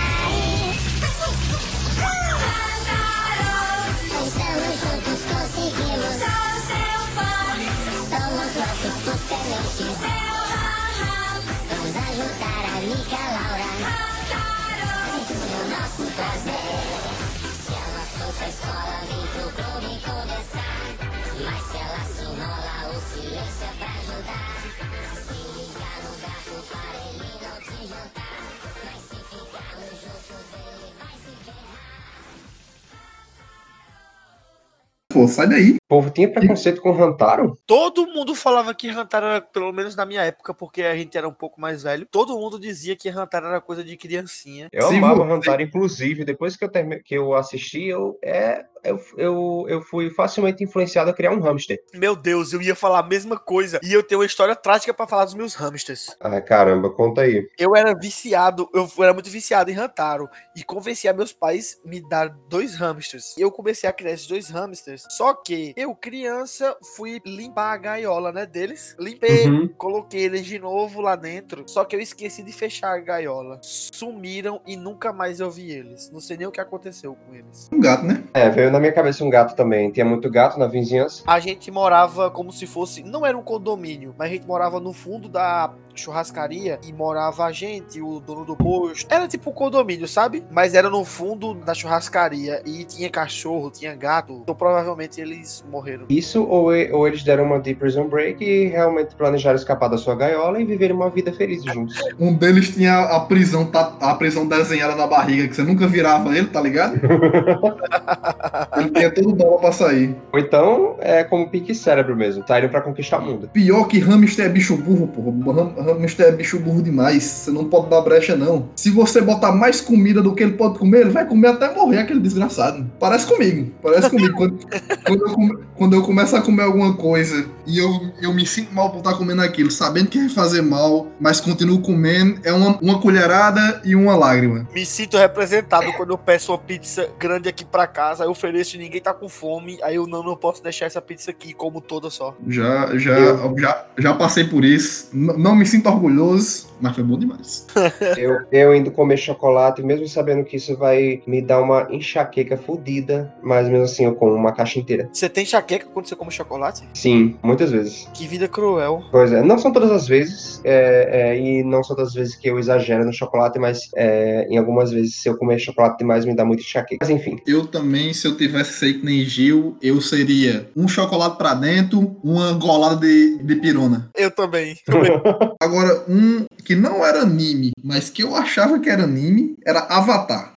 Pô, sai daí. O povo tinha preconceito com o Hantaro? Todo mundo falava que Hantaro era, pelo menos na minha época, porque a gente era um pouco mais velho. Todo mundo dizia que Hantaro era coisa de criancinha. Eu Se amava você- Hantaro, inclusive, depois que eu, termi- que eu assisti, eu, é, eu, eu, eu fui facilmente influenciado a criar um hamster. Meu Deus, eu ia falar a mesma coisa. E eu tenho uma história trágica pra falar dos meus hamsters. Ai, caramba, conta aí. Eu era viciado, eu era muito viciado em Hantaro. E convenci a meus pais me dar dois hamsters. E eu comecei a criar esses dois hamsters. Só que eu, criança, fui limpar a gaiola, né, deles. Limpei, Uhum. coloquei eles de novo lá dentro. Só que eu esqueci de fechar a gaiola. Sumiram e nunca mais eu vi eles. Não sei nem o que aconteceu com eles. Um gato, né? É, veio na minha cabeça um gato também. Tinha muito gato na vizinhança. A gente morava como se fosse. Não era um condomínio, mas a gente morava no fundo da churrascaria e morava a gente, o dono do posto. Era tipo um condomínio, sabe? Mas era no fundo da churrascaria e tinha cachorro, tinha gato. Então provavelmente eles morreram. Isso, ou, ou eles deram uma Deep Prison Break e realmente planejaram escapar da sua gaiola e viverem uma vida feliz juntos. Um deles tinha a prisão, tá- a prisão desenhada na barriga, que você nunca virava ele, tá ligado? ele tinha todo bola pra sair. Ou então, é como pique cérebro mesmo, saíram pra conquistar o mundo. Pior que hamster é bicho burro, porra. Ham- Hamster é bicho burro demais. Você não pode dar brecha, não. Se você botar mais comida do que ele pode comer, ele vai comer até morrer, aquele desgraçado. Parece comigo. Parece comigo. quando, quando eu, come- quando eu começo a comer alguma coisa e eu, eu me sinto mal por estar comendo aquilo, sabendo que vai fazer mal, mas continuo comendo, é uma, uma colherada e uma lágrima. Me sinto representado quando eu peço uma pizza grande aqui pra casa, eu ofereço e ninguém tá com fome, aí eu não, não posso deixar essa pizza aqui como toda só. Já, já, já, já passei por isso. N- não me sinto orgulhoso, mas foi bom demais. Eu, eu indo comer chocolate, mesmo sabendo que isso vai me dar uma enxaqueca fodida, mas mesmo assim eu como uma caixa inteira. Você tem enxaqueca quando você come chocolate? Sim, muitas vezes. Que vida cruel. Pois é, não são todas as vezes, é, é, e não são todas as vezes que eu exagero no chocolate, mas é, em algumas vezes, se eu comer chocolate demais, me dá muito enxaqueca. Mas enfim, Eu também, se eu tivesse sei que nem Gil, eu seria um chocolate pra dentro, uma golada de, de pirona. Eu também. Agora, um que não era anime, mas que eu achava que era anime, era Avatar.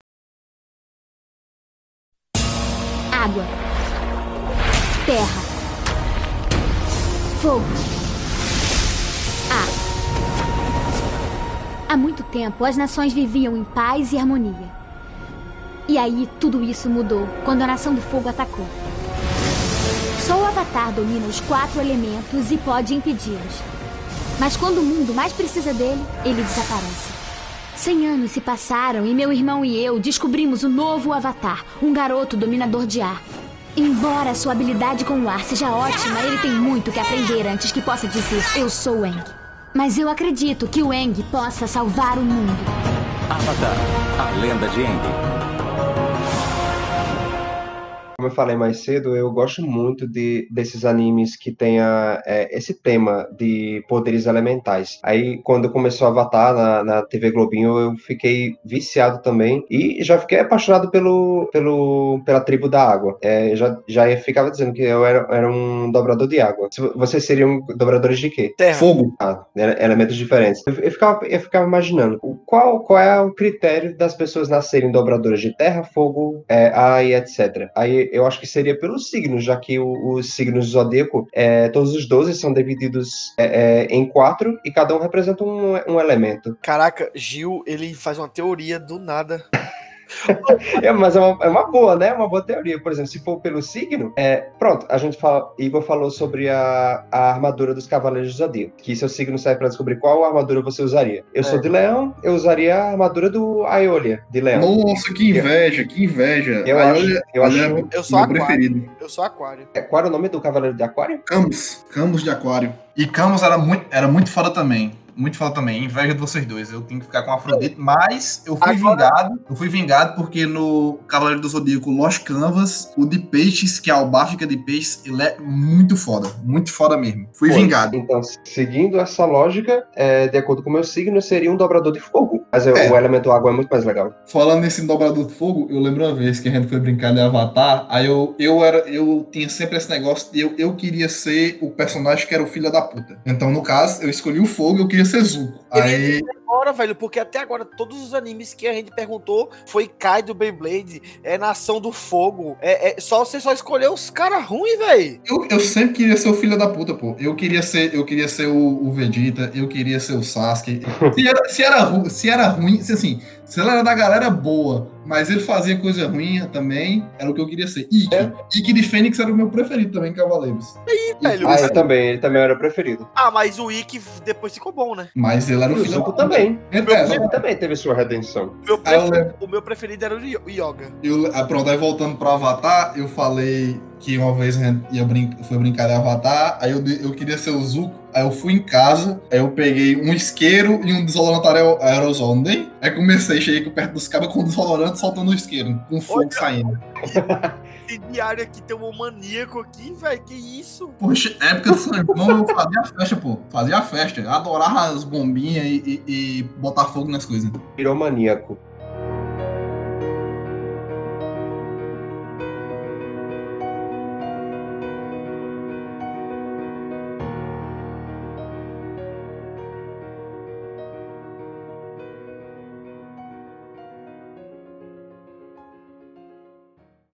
Água. Terra. Fogo. Ar. Há muito tempo, as nações viviam em paz e harmonia. E aí, tudo isso mudou quando a Nação do Fogo atacou. Só o Avatar domina os quatro elementos e pode impedi-los. Mas quando o mundo mais precisa dele, ele desaparece. Cem anos se passaram e meu irmão e eu descobrimos o novo Avatar, um garoto dominador de ar. Embora sua habilidade com o ar seja ótima, ele tem muito que aprender antes que possa dizer eu sou Eng. Mas eu acredito que o Eng possa salvar o mundo. Avatar, a lenda de Aang. Como eu falei mais cedo, eu gosto muito de, desses animes que tenha é, esse tema de poderes elementais. Aí, quando começou a Avatar na, na TV Globinho, eu fiquei viciado também e já fiquei apaixonado pelo, pelo, pela tribo da água. É, já, já ficava dizendo que eu era, era um dobrador de água. Vocês seriam dobradores de quê? Terra. Fogo. Ah, ele- elementos diferentes. Eu, eu ficava, eu ficava imaginando o- qual, qual é o critério das pessoas nascerem dobradoras de terra, fogo, é, ar e etc. Aí eu acho que seria pelos signos, já que os signos zodíaco, é, todos os 12 são divididos é, é, em quatro e cada um representa um, um elemento. Caraca, Gil, ele faz uma teoria do nada. É, mas é uma, é uma boa, né? Uma boa teoria. Por exemplo, se for pelo signo, é, pronto, a gente fala, Igor falou sobre a, a armadura dos Cavaleiros do Zodíaco, que seu signo serve para descobrir qual armadura você usaria. Eu sou É. de leão, eu usaria a armadura do Aeolia, de leão. Nossa, que inveja, que inveja. Eu Aí, acho- eu acho- meu Eu sou aquário. preferido. Eu sou aquário. É, Qual era o nome do Cavaleiro de Aquário? Camus. Camus de Aquário. E Camus era muito, era muito foda também. Muito foda também. Inveja de vocês dois. Eu tenho que ficar com Afrodite, mas eu fui Agora- vingado. Eu fui vingado porque no Cavaleiro do Zodíaco Lost Canvas, o de peixes, que é a albáfica de peixes, ele é muito foda. Muito foda mesmo. Fui Pô, vingado. Então, seguindo essa lógica, é, de acordo com o meu signo, seria um dobrador de fogo. Mas eu- É. o elemento água é muito mais legal. Falando nesse dobrador de fogo, eu lembro uma vez que a gente foi brincar de Avatar, aí eu, eu era, eu tinha sempre esse negócio de eu, eu queria ser o personagem que era o filho da puta. Então, no caso, eu escolhi o fogo, eu queria ser Zuko. Aí, Agora, velho, porque até agora todos os animes que a gente perguntou foi Kai do Beyblade, é Nação do Fogo. É, é só você só escolheu os caras ruins, velho. eu, eu sempre queria ser o filho da puta, pô. Eu queria ser, eu queria ser o, o Vegeta, eu queria ser o Sasuke. Se era, se era, se era ruim, se assim, se ele era da galera boa, mas ele fazia coisa ruim também, era o que eu queria ser. Ikki. É. Ikki de Fênix era o meu preferido também, Cavaleiros. velho. Ah, eu também, ele também era o preferido. Ah, mas o Ikki depois ficou bom, né? Mas ele era o o filho da puta. também. O é, Zuko também teve sua redenção. Meu Aí eu preferido- o meu preferido era o Yo- o Yoga. Eu, ah, pronto, aí voltando pro Avatar, eu falei que uma vez a gente ia brin foi brincar de Avatar, aí eu, de- eu queria ser o Zuko, aí eu fui em casa, aí eu peguei um isqueiro e um desodorante aero- aerosol, não dei? Aí comecei, cheguei perto dos cabos com o desodorante soltando o isqueiro, com fogo Olha. saindo. Diário aqui tem um maníaco aqui, velho. Que isso? Poxa, época do São João eu fazia festa, pô. Fazia festa. Eu adorava as bombinhas e, e- e botar fogo nas coisas. Virou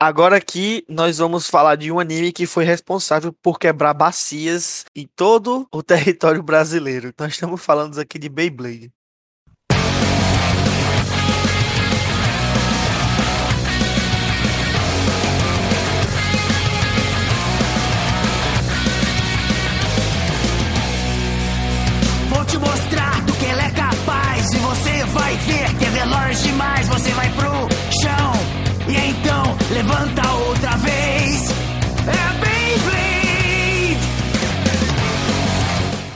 Agora aqui nós vamos falar de um anime que foi responsável por quebrar bacias em todo o território brasileiro. Nós estamos falando aqui de Beyblade. Vou te mostrar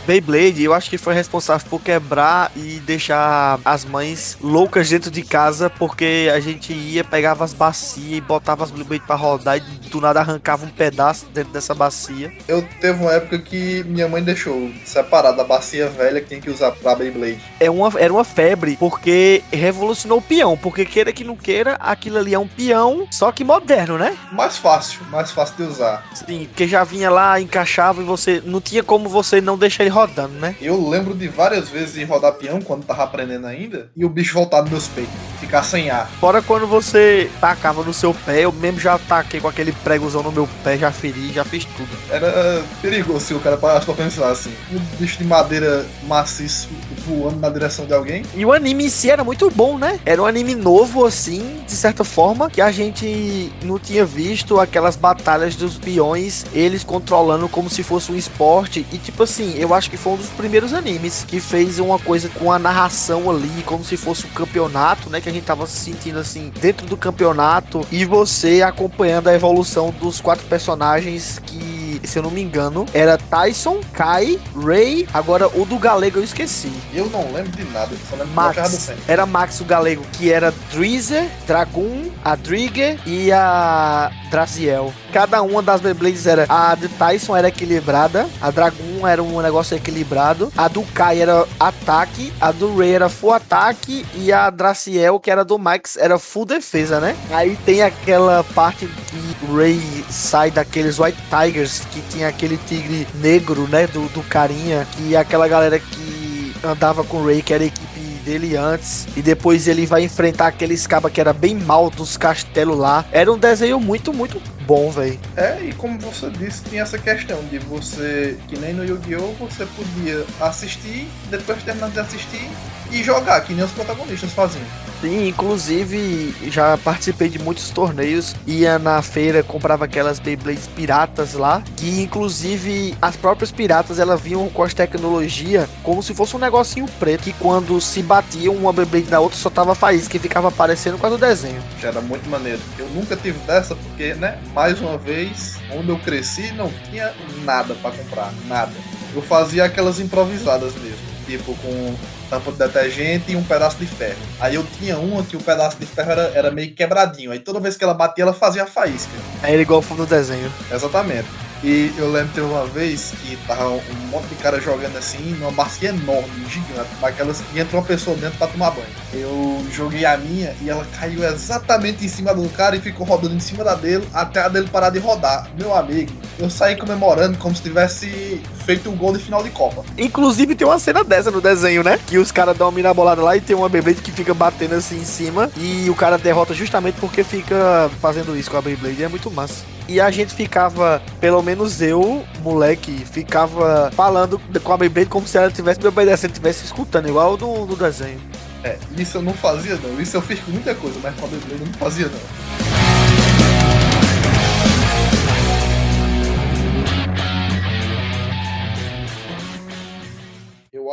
Beyblade, eu acho que foi responsável por quebrar e deixar as mães loucas dentro de casa, porque a gente ia, pegava as bacias e botava as Beyblade pra rodar e do nada arrancava um pedaço dentro dessa bacia. Eu teve uma época que minha mãe deixou separada a bacia velha que tem que usar pra Beyblade. É uma, era uma febre, porque revolucionou o peão, porque queira que não queira, aquilo ali é um peão, só que moderno, né? Mais fácil, mais fácil de usar. Sim, porque já vinha lá, encaixava e você não tinha como você não deixar ele rodando, né? Eu lembro de várias vezes ir rodar peão quando tava aprendendo ainda e o bicho voltar nos meus peitos, ficar sem ar. Fora quando você tacava no seu pé, eu mesmo já taquei com aquele pregozão no meu pé, já feri, já fiz tudo. Era perigoso se o cara parasse pra pensar assim. Um bicho de madeira maciço voando na direção de alguém. E o anime em si era muito bom, né? Era um anime novo, assim, de certa forma, que a gente não tinha visto aquelas batalhas dos peões, eles controlando como se fosse um esporte. E tipo assim, eu acho que foi um dos primeiros animes que fez uma coisa com a narração ali, como se fosse um campeonato, né? Que a gente tava se sentindo assim, dentro do campeonato, e você acompanhando a evolução dos quatro personagens que se eu não me engano, era Tyson, Kai, Ray. Agora o do Galego eu esqueci. Eu não lembro de nada, eu só lembro do Max. Tempo. Era Max o Galego, que era Drizzer, Dragoon, a Drigger e a Draziel. Cada uma das Beyblades era. A de Tyson era equilibrada, a Dragoon era um negócio equilibrado, a do Kai era ataque, a do Ray era full ataque e a Draciel, que era do Max, era full defesa, né? Aí tem aquela parte que o Ray sai daqueles White Tigers, que tinha aquele tigre negro, né? Do, do carinha, que aquela galera que andava com o Ray, que era a equipe dele antes, e depois ele vai enfrentar aqueles cabas que era bem mal dos castelos lá. Era um desenho muito, muito bom, velho. É, e como você disse, tinha essa questão de você, que nem no Yu-Gi-Oh!, você podia assistir, depois terminar de assistir e jogar, que nem os protagonistas faziam. Sim, inclusive já participei de muitos torneios, ia na feira, comprava aquelas Beyblades piratas lá, que inclusive as próprias piratas elas vinham com as tecnologia como se fosse um negocinho preto, que quando se batia uma Beyblade na outra só tava faísca, que ficava aparecendo quase o desenho. Já era muito maneiro. Eu nunca tive dessa porque, né, mais uma vez, onde eu cresci não tinha nada pra comprar, nada. Eu fazia aquelas improvisadas mesmo, tipo com tampa de detergente e um pedaço de ferro. Aí eu tinha uma que o pedaço de ferro era, era meio quebradinho, aí toda vez que ela batia ela fazia a faísca. Aí ele igual foi no desenho. Exatamente. E eu lembro teve uma vez que tava um monte de cara jogando assim, numa bacia enorme, gigante, daquelas que entra uma pessoa dentro pra tomar banho. Eu joguei a minha e ela caiu exatamente em cima do cara e ficou rodando em cima da dele até a dele parar de rodar. Meu amigo, eu saí comemorando como se tivesse feito um gol de final de Copa. Inclusive tem uma cena dessa no desenho, né? Que os caras dão uma mirabolada lá e tem uma Beyblade que fica batendo assim em cima e o cara derrota justamente porque fica fazendo isso com a Beyblade. É muito massa. E a gente ficava, pelo menos eu, moleque, ficava falando com a Beyblade como se ela tivesse me obedecendo, tivesse escutando, igual do, do desenho. É, isso eu não fazia não. Isso eu fiz com muita coisa, mas com a Beyblade eu não fazia não.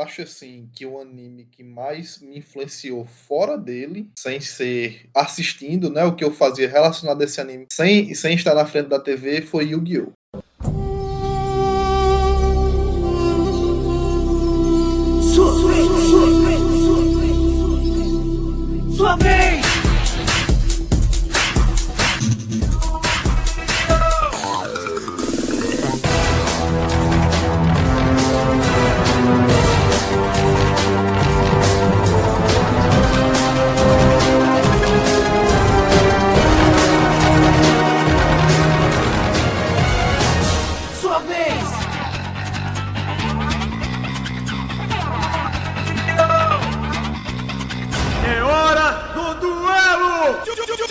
Acho assim que o anime que mais me influenciou fora dele, sem ser assistindo, né, o que eu fazia relacionado a esse anime, sem, sem estar na frente da TV, foi Yu-Gi-Oh! Sua vez!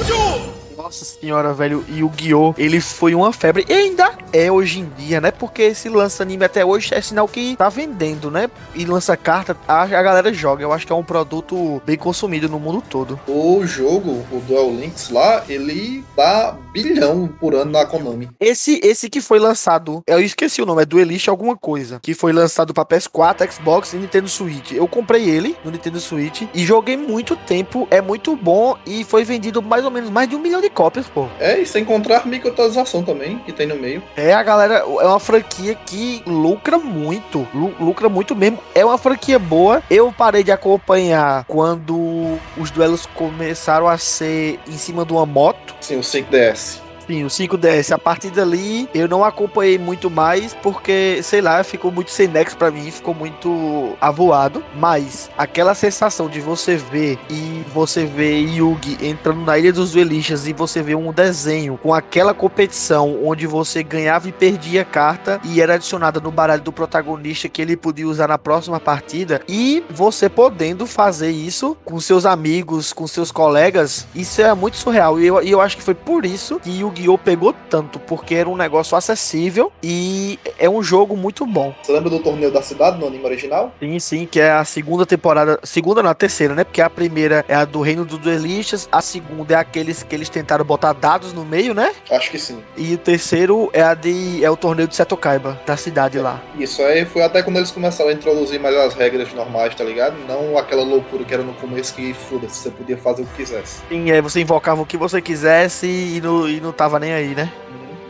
two. Nossa senhora, velho, e o Guiô, ele foi uma febre. E ainda é hoje em dia, né? Porque se lança anime até hoje é sinal que tá vendendo, né? E lança carta, a, a galera joga. Eu acho que é um produto bem consumido no mundo todo. O jogo, o Duel Links lá, ele dá bilhão por ano na Konami. Esse, esse que foi lançado, eu esqueci o nome, é Duelist alguma coisa, que foi lançado pra PS4, Xbox e Nintendo Switch. Eu comprei ele no Nintendo Switch e joguei muito tempo, é muito bom e foi vendido mais ou menos mais de um milhão de cópias, pô. É, e sem encontrar microtransação também, que tem no meio. É, a galera, é uma franquia que lucra muito, lu- lucra muito mesmo. É uma franquia boa. Eu parei de acompanhar quando os duelos começaram a ser em cima de uma moto. Sim, o 5DS. Sim, o 5DS. A partir dali, eu não acompanhei muito mais, porque, sei lá, ficou muito sem nexo pra mim, ficou muito avoado. Mas aquela sensação de você ver e você ver Yugi entrando na Ilha dos Duelistas e você ver um desenho com aquela competição onde você ganhava e perdia carta e era adicionada no baralho do protagonista que ele podia usar na próxima partida e você podendo fazer isso com seus amigos, com seus colegas, isso é muito surreal. E eu, eu acho que foi por isso que Yu-Gi-Oh! pegou tanto, porque era um negócio acessível e é um jogo muito bom. Você lembra do torneio da cidade no anime original? Sim, sim, que é a segunda temporada. Segunda não, a terceira, né? Porque a primeira é a do Reino dos Duelistas, a segunda é aqueles que eles tentaram botar dados no meio, né? Acho que sim. E o terceiro é a de. é o torneio de Seto Kaiba, da cidade lá. Isso aí foi até quando eles começaram a introduzir mais as regras normais, tá ligado? Não aquela loucura que era no começo que foda-se, você podia fazer o que quisesse. Sim, aí você invocava o que você quisesse e não, e não tava nem aí, né?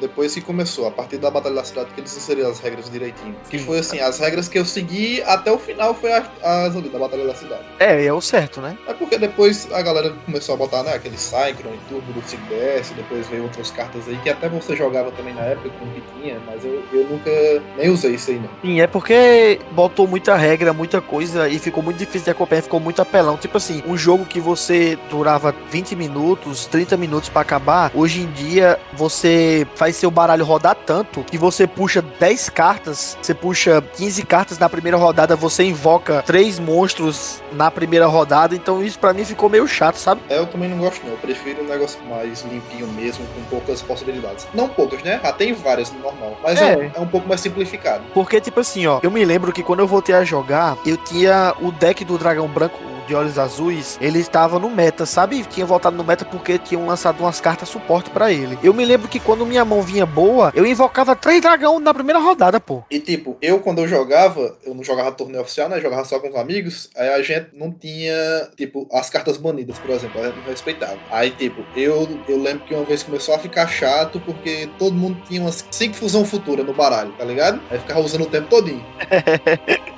Depois que começou, a partir da Batalha da Cidade, que eles inseriram as regras direitinho. Que Sim. foi assim, as regras que eu segui até o final foi as, as ali da Batalha da Cidade. É, é o certo, né? É porque depois a galera começou a botar, né, aquele Cyclone e Turbo do 5DS, depois veio outras cartas aí que até você jogava também na época com que tinha, mas eu, eu nunca nem usei isso aí não. Sim, é porque botou muita regra, muita coisa e ficou muito difícil de acompanhar, ficou muito apelão. Tipo assim, um jogo que você durava 20 minutos, 30 minutos pra acabar, hoje em dia você faz seu baralho rodar tanto que você puxa 10 cartas, você puxa 15 cartas na primeira rodada, você invoca três monstros na primeira rodada, então isso pra mim ficou meio chato, sabe? É, eu também não gosto não, eu prefiro um negócio mais limpinho mesmo, com poucas possibilidades. Não poucas, né? Já tem várias no normal, mas é, É. um- é um pouco mais simplificado. Porque, tipo assim, ó, eu me lembro que quando eu voltei a jogar, eu tinha o deck do dragão branco de olhos azuis, ele estava no meta, sabe? Tinha voltado no meta porque tinham lançado umas cartas suporte pra ele. Eu me lembro que quando minha mão vinha boa, eu invocava três dragão na primeira rodada, pô. E tipo, eu quando eu jogava, eu não jogava torneio oficial, né? Jogava só com os amigos, aí a gente não tinha, tipo, as cartas banidas, por exemplo, a gente não respeitava. Aí, tipo, eu, eu lembro que uma vez começou a ficar chato porque todo mundo tinha umas cinco fusão futura no baralho, tá ligado? Aí ficava usando o tempo todinho.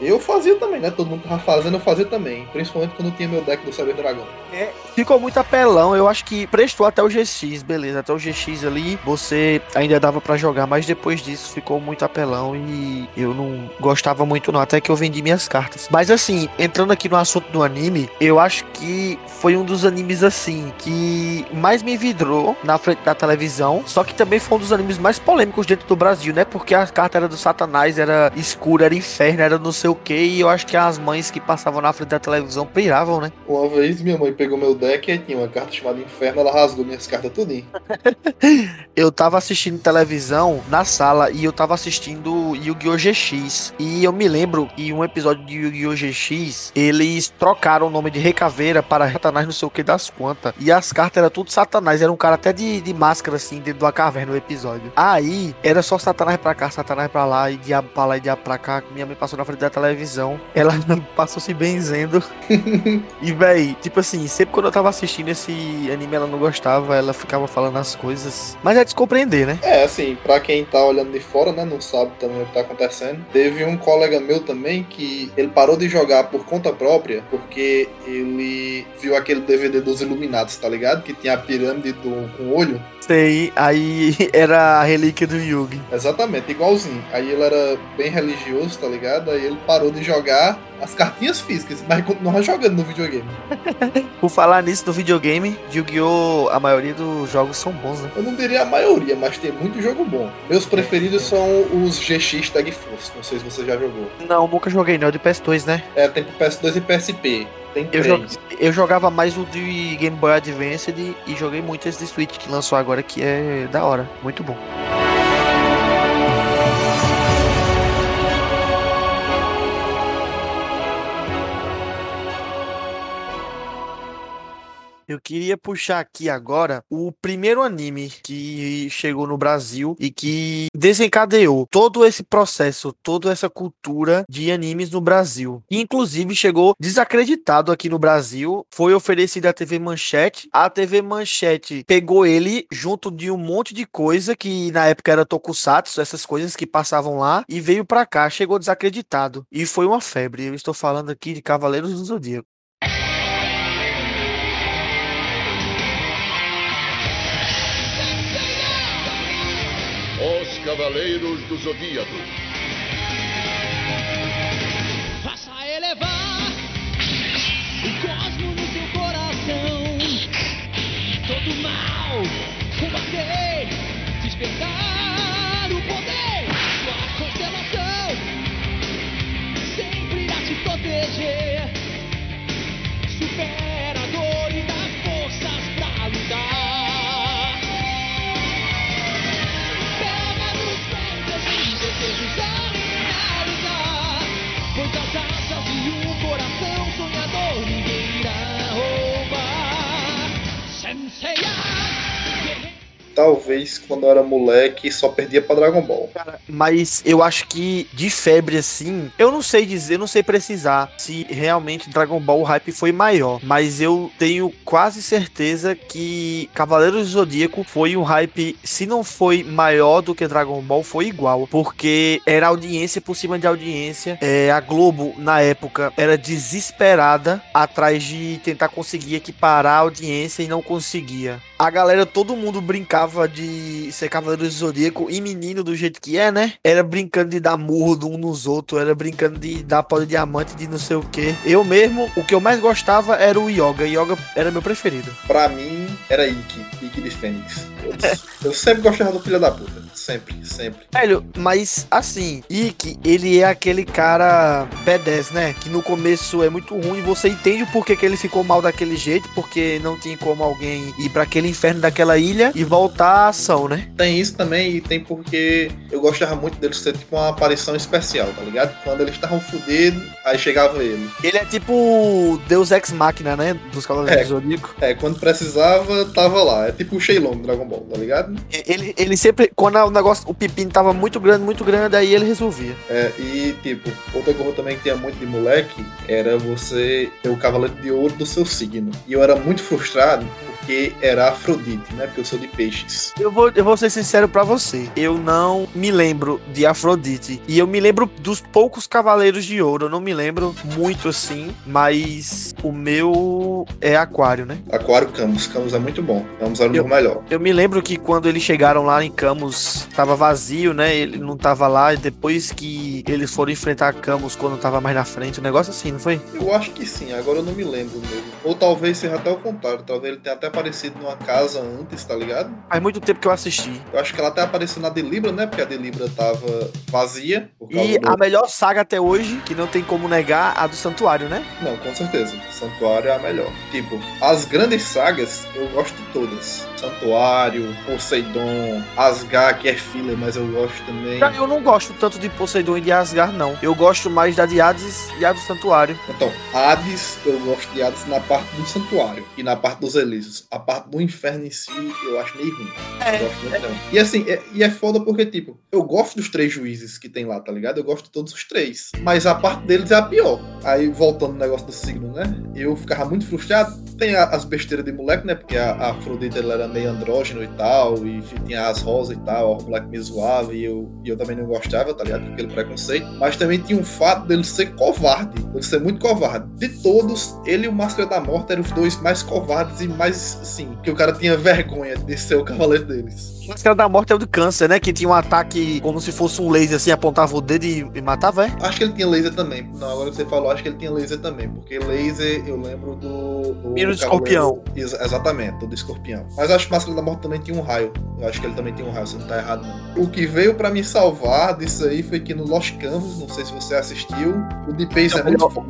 Eu fazia também, né? Todo mundo tava fazendo, eu fazia também. Principalmente quando tinha meu deck do Saber Dragão. Ficou muito apelão, eu acho que prestou até o GX, beleza, até o GX ali, você ainda dava pra jogar, mas depois disso ficou muito apelão e eu não gostava muito não, até que eu vendi minhas cartas. Mas assim, entrando aqui no assunto do anime, eu acho que foi um dos animes assim que mais me vidrou na frente da televisão, só que também foi um dos animes mais polêmicos dentro do Brasil, né? Porque a carta era do Satanás, era escura, era inferno, era não sei o que, e eu acho que as mães que passavam na frente da televisão piravam, né? Uma vez minha mãe pegou meu deck e tinha uma carta chamada Inferno, ela rasgou minhas cartas tudinho. eu tava assistindo televisão na sala e eu tava assistindo Yu-Gi-Oh! GX. E eu me lembro que um episódio de Yu-Gi-Oh! GX, eles trocaram o nome de Recaveira para Satanás não sei o que das quantas. E as cartas eram tudo Satanás. Era um cara até de, de máscara assim, dentro de uma caverna no episódio. Aí, era só Satanás pra cá, Satanás pra lá, e diabo pra lá e diabo pra cá. Minha mãe passou na frente da televisão. Ela passou se benzendo. E, véi, tipo assim, sempre quando eu tava assistindo esse anime, ela não gostava, ela ficava falando as coisas. Mas é descompreender, né? É, assim, pra quem tá olhando de fora, né, não sabe também o que tá acontecendo. Teve um colega meu também que ele parou de jogar por conta própria porque ele viu aquele DVD dos Iluminados, tá ligado? Que tinha a pirâmide do, com o olho. Sei, aí era a relíquia do Yugi. Exatamente, igualzinho. Aí ele era bem religioso, tá ligado? Aí ele parou de jogar as cartinhas físicas, mas continuava jogando no videogame. Por falar nisso do videogame, Yu-Gi-Oh! a maioria dos jogos são bons, né? Eu não diria a maioria, mas tem muito jogo bom. Meus preferidos são os GX Tag Force, não sei se você já jogou. Não, nunca joguei não, é de PS2, né? É, tem pro PS2 e PSP. Tem Eu, eu jogava mais o de Game Boy Advance e, e joguei muito esse de Switch que lançou agora, que é da hora. Muito bom. Eu queria puxar aqui agora o primeiro anime que chegou no Brasil e que desencadeou todo esse processo, toda essa cultura de animes no Brasil. E, inclusive chegou desacreditado aqui no Brasil, foi oferecido à TV Manchete. A TV Manchete pegou ele junto de um monte de coisa que na época era tokusatsu, essas coisas que passavam lá, e veio pra cá, chegou desacreditado. E foi uma febre. Eu estou falando aqui de Cavaleiros do Zodíaco. Cavaleiros do Zodíaco. Faça elevar o cosmo no seu coração. Todo mal combater, despertar o poder. Sua constelação sempre irá te proteger. Supera Talvez quando eu era moleque só perdia pra Dragon Ball. Mas eu acho que de febre assim, eu não sei dizer, não sei precisar se realmente Dragon Ball o hype foi maior, mas eu tenho quase certeza que Cavaleiros do Zodíaco foi um hype, se não foi maior do que Dragon Ball, foi igual, porque era audiência por cima de audiência. É, a Globo na época era desesperada atrás de tentar conseguir equiparar a audiência e não conseguia. A galera, todo mundo brincava de ser Cavaleiro do Zodíaco e menino do jeito que é, né? Era brincando de dar murro um nos outros, era brincando de dar pó de diamante, de não sei o que. Eu mesmo, o que eu mais gostava era o Yoga. Yoga era meu preferido. Pra mim, era Ikki, Ikki de Fênix. Eu, eu sempre gostava do filho da puta. Sempre, sempre. Velho, mas assim, Ikki, ele é aquele cara B10, né? Que no começo é muito ruim, você entende o porquê que ele ficou mal daquele jeito, porque não tinha como alguém ir pra aquele inferno daquela ilha e voltar à ação, né? Tem isso também e tem porque eu gostava muito dele ser tipo uma aparição especial, tá ligado? Quando eles estavam fudidos, aí chegava ele. Ele é tipo Deus Ex Machina, né? Dos Cavaleiros É. do Zodíaco. É, quando precisava, tava lá. É tipo o Shenlong do Dragon Ball, tá ligado? Ele, ele sempre, quando o negócio, o pepino tava muito grande, muito grande, aí ele resolvia. É, e tipo, outra coisa também que tinha muito de moleque era você ter o Cavaleiro de Ouro do seu signo. E eu era muito frustrado porque era Afrodite, né? Porque eu sou de peixes. Eu vou, eu vou ser sincero pra você. Eu não me lembro de Afrodite. E eu me lembro dos poucos Cavaleiros de Ouro. Eu não me lembro muito assim. Mas o meu é Aquário, né? Aquário Camus. Camus é muito bom. Camus era o meu melhor. Eu me lembro que quando eles chegaram lá em Camus, tava vazio, né? Ele não tava lá. E depois que eles foram enfrentar Camus quando tava mais na frente, um negócio assim, não foi? Eu acho que sim, agora eu não me lembro mesmo. Ou talvez seja até o contrário. Talvez ele tenha até aparecido numa casa antes, tá ligado? Faz muito tempo que eu assisti. Eu acho que ela até apareceu na Delibra, né? Porque a Delibra tava vazia. E do- a melhor saga até hoje, que não tem como negar, a do Santuário, né? Não, com certeza. Santuário é a melhor. Tipo, as grandes sagas eu gosto de todas. Santuário, Poseidon, Asgard, que é filler, mas eu gosto também. Eu não gosto tanto de Poseidon e de Asgard, não. Eu gosto mais da de Hades e a do Santuário. Então, Hades, eu gosto de Hades na parte do santuário e na parte dos Elísios. A parte do inferno em si, eu acho meio ruim. É, Eu gosto muito não. E assim, é, e é foda porque, tipo, eu gosto dos três juízes que tem lá, tá ligado? Eu gosto de todos os três. Mas a parte deles é a pior. Aí, voltando no negócio do signo, né? Eu ficava muito frustrado. Tem a- as besteiras de moleque, né? Porque a, a Afrodite ela era meio andrógeno e tal. E tinha as rosas e tal. O moleque me zoava e eu, e eu também não gostava, tá ligado? Com aquele preconceito. Mas também tinha um fato dele ser covarde. Ele ser muito covarde. De todos, ele e o Máscara da Morte eram os dois mais covardes e mais, assim, que o cara tinha vergonha de ser o cavaleiro deles. Máscara da Morte é o do câncer, né? Que tinha um ataque como se fosse um laser assim, apontava o dedo e, e matava, é? Acho que ele tinha laser também. Não, agora que você falou, acho que ele tinha laser também. Porque laser eu lembro do. do Mira do Cavaleiro- Ex- exatamente, do escorpião. Mas acho que Máscara da Morte também tinha um raio. Eu acho que ele também tinha um raio, se não tá errado, não. O que veio pra me salvar disso aí foi que no Lost Canvas, não sei se você assistiu, o de Pace é Não, muito foda.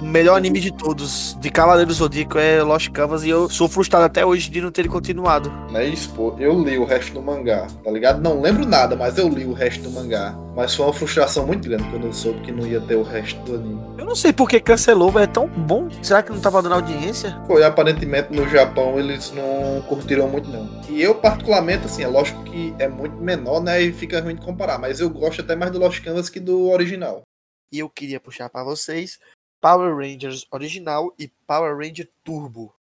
melhor anime de todos, de Cavaleiro Zodíaco, é Lost Canvas e eu sou frustrado até hoje de não ter continuado. É isso, pô. Eu li o resto do mangá, tá ligado? Não lembro nada, mas eu li o resto do mangá. Mas foi uma frustração muito grande quando eu soube que não ia ter o resto do anime. Eu não sei por que cancelou, mas é tão bom. Será que não tava dando audiência? Foi, aparentemente no Japão eles não curtiram muito, não. E eu, particularmente, assim, é lógico que é muito menor, né? E fica ruim de comparar. Mas eu gosto até mais do Lost Canvas que do original. E eu queria puxar pra vocês Power Rangers original e Power Ranger Turbo.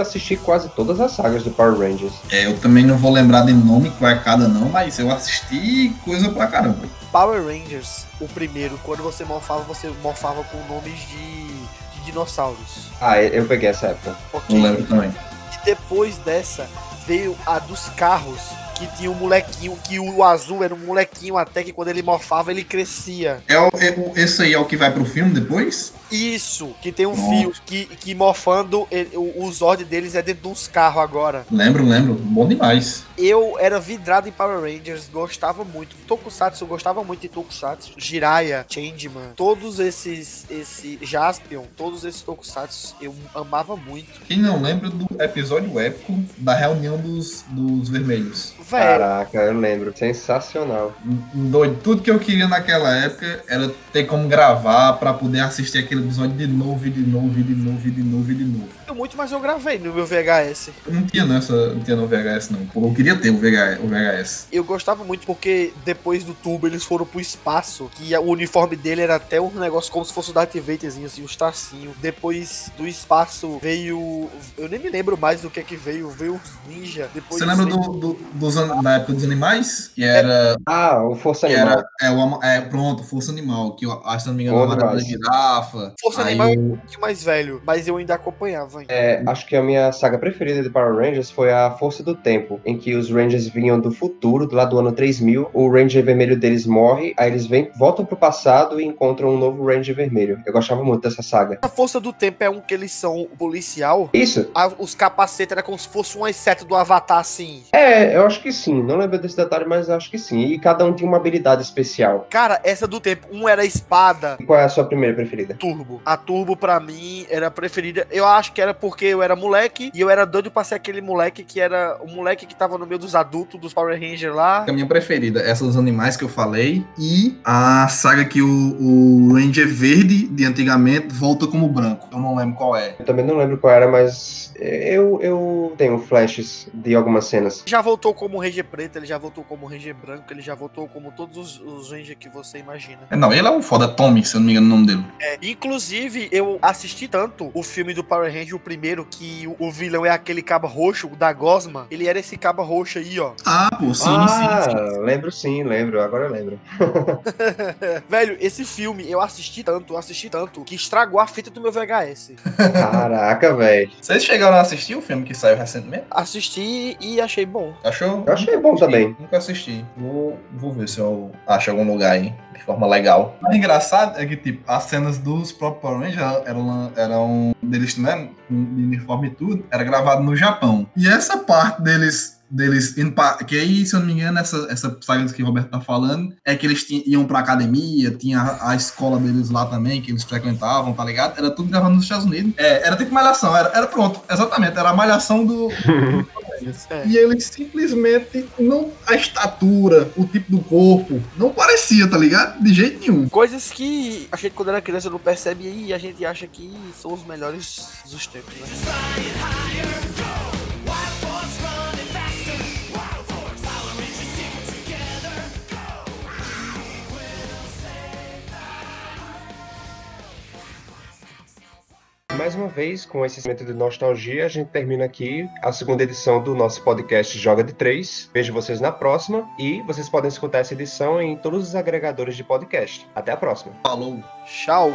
Que assisti quase todas as sagas do Power Rangers. É, eu também não vou lembrar de nome qual é cada não, mas eu assisti coisa pra caramba. Power Rangers, o primeiro, quando você morfava, você morfava com nomes de, de dinossauros. Ah, eu peguei essa época. Ok? Não lembro também. E depois dessa veio a dos carros, que tinha um molequinho, que o azul era um molequinho até que quando ele morfava ele crescia. É, o, é o- esse aí é o que vai pro filme depois? Isso, que tem um Nossa. fio que, que morfando, ele- o, o Zord deles é dentro de uns carros agora. Lembro, lembro. Bom demais. Eu era vidrado em Power Rangers, gostava muito. Tokusatsu, eu gostava muito de Tokusatsu. Jiraiya, Changeman, todos esses, esse Jaspion, todos esses Tokusatsu eu amava muito. Quem não lembra do episódio épico da reunião dos, dos vermelhos? Velho, Caraca, eu lembro. Sensacional. Doido. Tudo que eu queria naquela época era ter como gravar pra poder assistir aquele episódio de novo, e de novo, e de novo, e de novo, e de novo. eu muito, mas eu gravei no meu VHS. Eu não tinha nessa, não tinha no VHS não. Pô, Eu queria ter o VHS. O VHS. Eu gostava muito porque depois do tubo eles foram pro espaço, que o uniforme dele era até um negócio como se fosse o Darth Vaderzinho, assim, os tracinhos. Depois do espaço veio. Eu nem me lembro mais do que que veio. Veio os ninja. Depois Você lembra veio- do, do- dos, da época dos animais? Que era. Ah, o Força Animal. era é, o, é, pronto, Força Animal. Que eu acho, se não me engano, Bom a da Força Aí Animal é um pouquinho mais velho, mas eu ainda acompanhava. ainda. É, acho que a minha saga preferida de Power Rangers foi a Força do Tempo, em que os Rangers vinham do futuro, lá do ano 3000, o Ranger vermelho deles morre, aí eles vêm, voltam pro passado e encontram um novo Ranger vermelho. Eu gostava muito dessa saga. A Força do Tempo é um que eles são policial. Isso, A- os capacetes era como se fosse um exceto do Avatar, assim. é, eu acho que sim, não lembro desse detalhe, mas acho que sim. E cada um tinha uma habilidade especial. Cara, essa do tempo, um era espada, E qual é a sua primeira preferida? Turbo. A Turbo, pra mim, era a preferida. Eu acho que era porque eu era moleque e eu era doido pra ser aquele moleque que era o moleque que tava no meio dos adultos, dos Power Rangers lá. A minha preferida, essa dos animais que eu falei. E a saga que o, o Ranger verde de antigamente volta como branco. Eu não lembro qual é. Eu também não lembro qual era, mas eu, eu tenho flashes de algumas cenas. Já voltou como Ranger preto, ele já voltou como Ranger branco, ele já voltou como todos os, os Ranger que você imagina. É, Não, ele é o foda Tommy, se eu não me engano o nome dele. É, inclusive, eu assisti tanto o filme do Power Ranger, o primeiro, que o, o vilão é aquele cabo roxo da Gosma. Ele era esse cabo roxo aí, ó. Ah, pô, sim, ah, sim, sim. lembro sim, lembro, agora eu lembro. Velho, esse filme eu assisti tanto, assisti tanto, que estragou a fita do meu VHS. Caraca, velho. Vocês chegaram a assistir o filme que saiu recentemente? Assisti e achei bom. Achou? Eu achei bom também. Nunca assisti. Vou, vou ver se eu acho algum lugar aí de forma legal. O engraçado é que, tipo, as cenas dos próprios Power Rangers eram, eram deles, né, com uniforme e tudo, era gravado no Japão. E essa parte deles deles indo pra, que aí, se eu não me engano, essa, essa saga que o Roberto tá falando, é que eles ti- iam pra academia, tinha a, a escola deles lá também, que eles frequentavam, tá ligado? Era tudo gravado nos Estados Unidos. É, era tipo malhação, era, era pronto, exatamente, era a malhação do, É. E ele simplesmente não. A estatura, o tipo do corpo, não parecia, tá ligado? De jeito nenhum. Coisas que a gente, quando era criança, não percebe e a gente acha que são os melhores dos tempos, né? Mais uma vez, com esse momento de nostalgia, a gente termina aqui a segunda edição do nosso podcast Joga de Três. Vejo vocês na próxima e vocês podem escutar essa edição em todos os agregadores de podcast. Até a próxima. Falou. Tchau!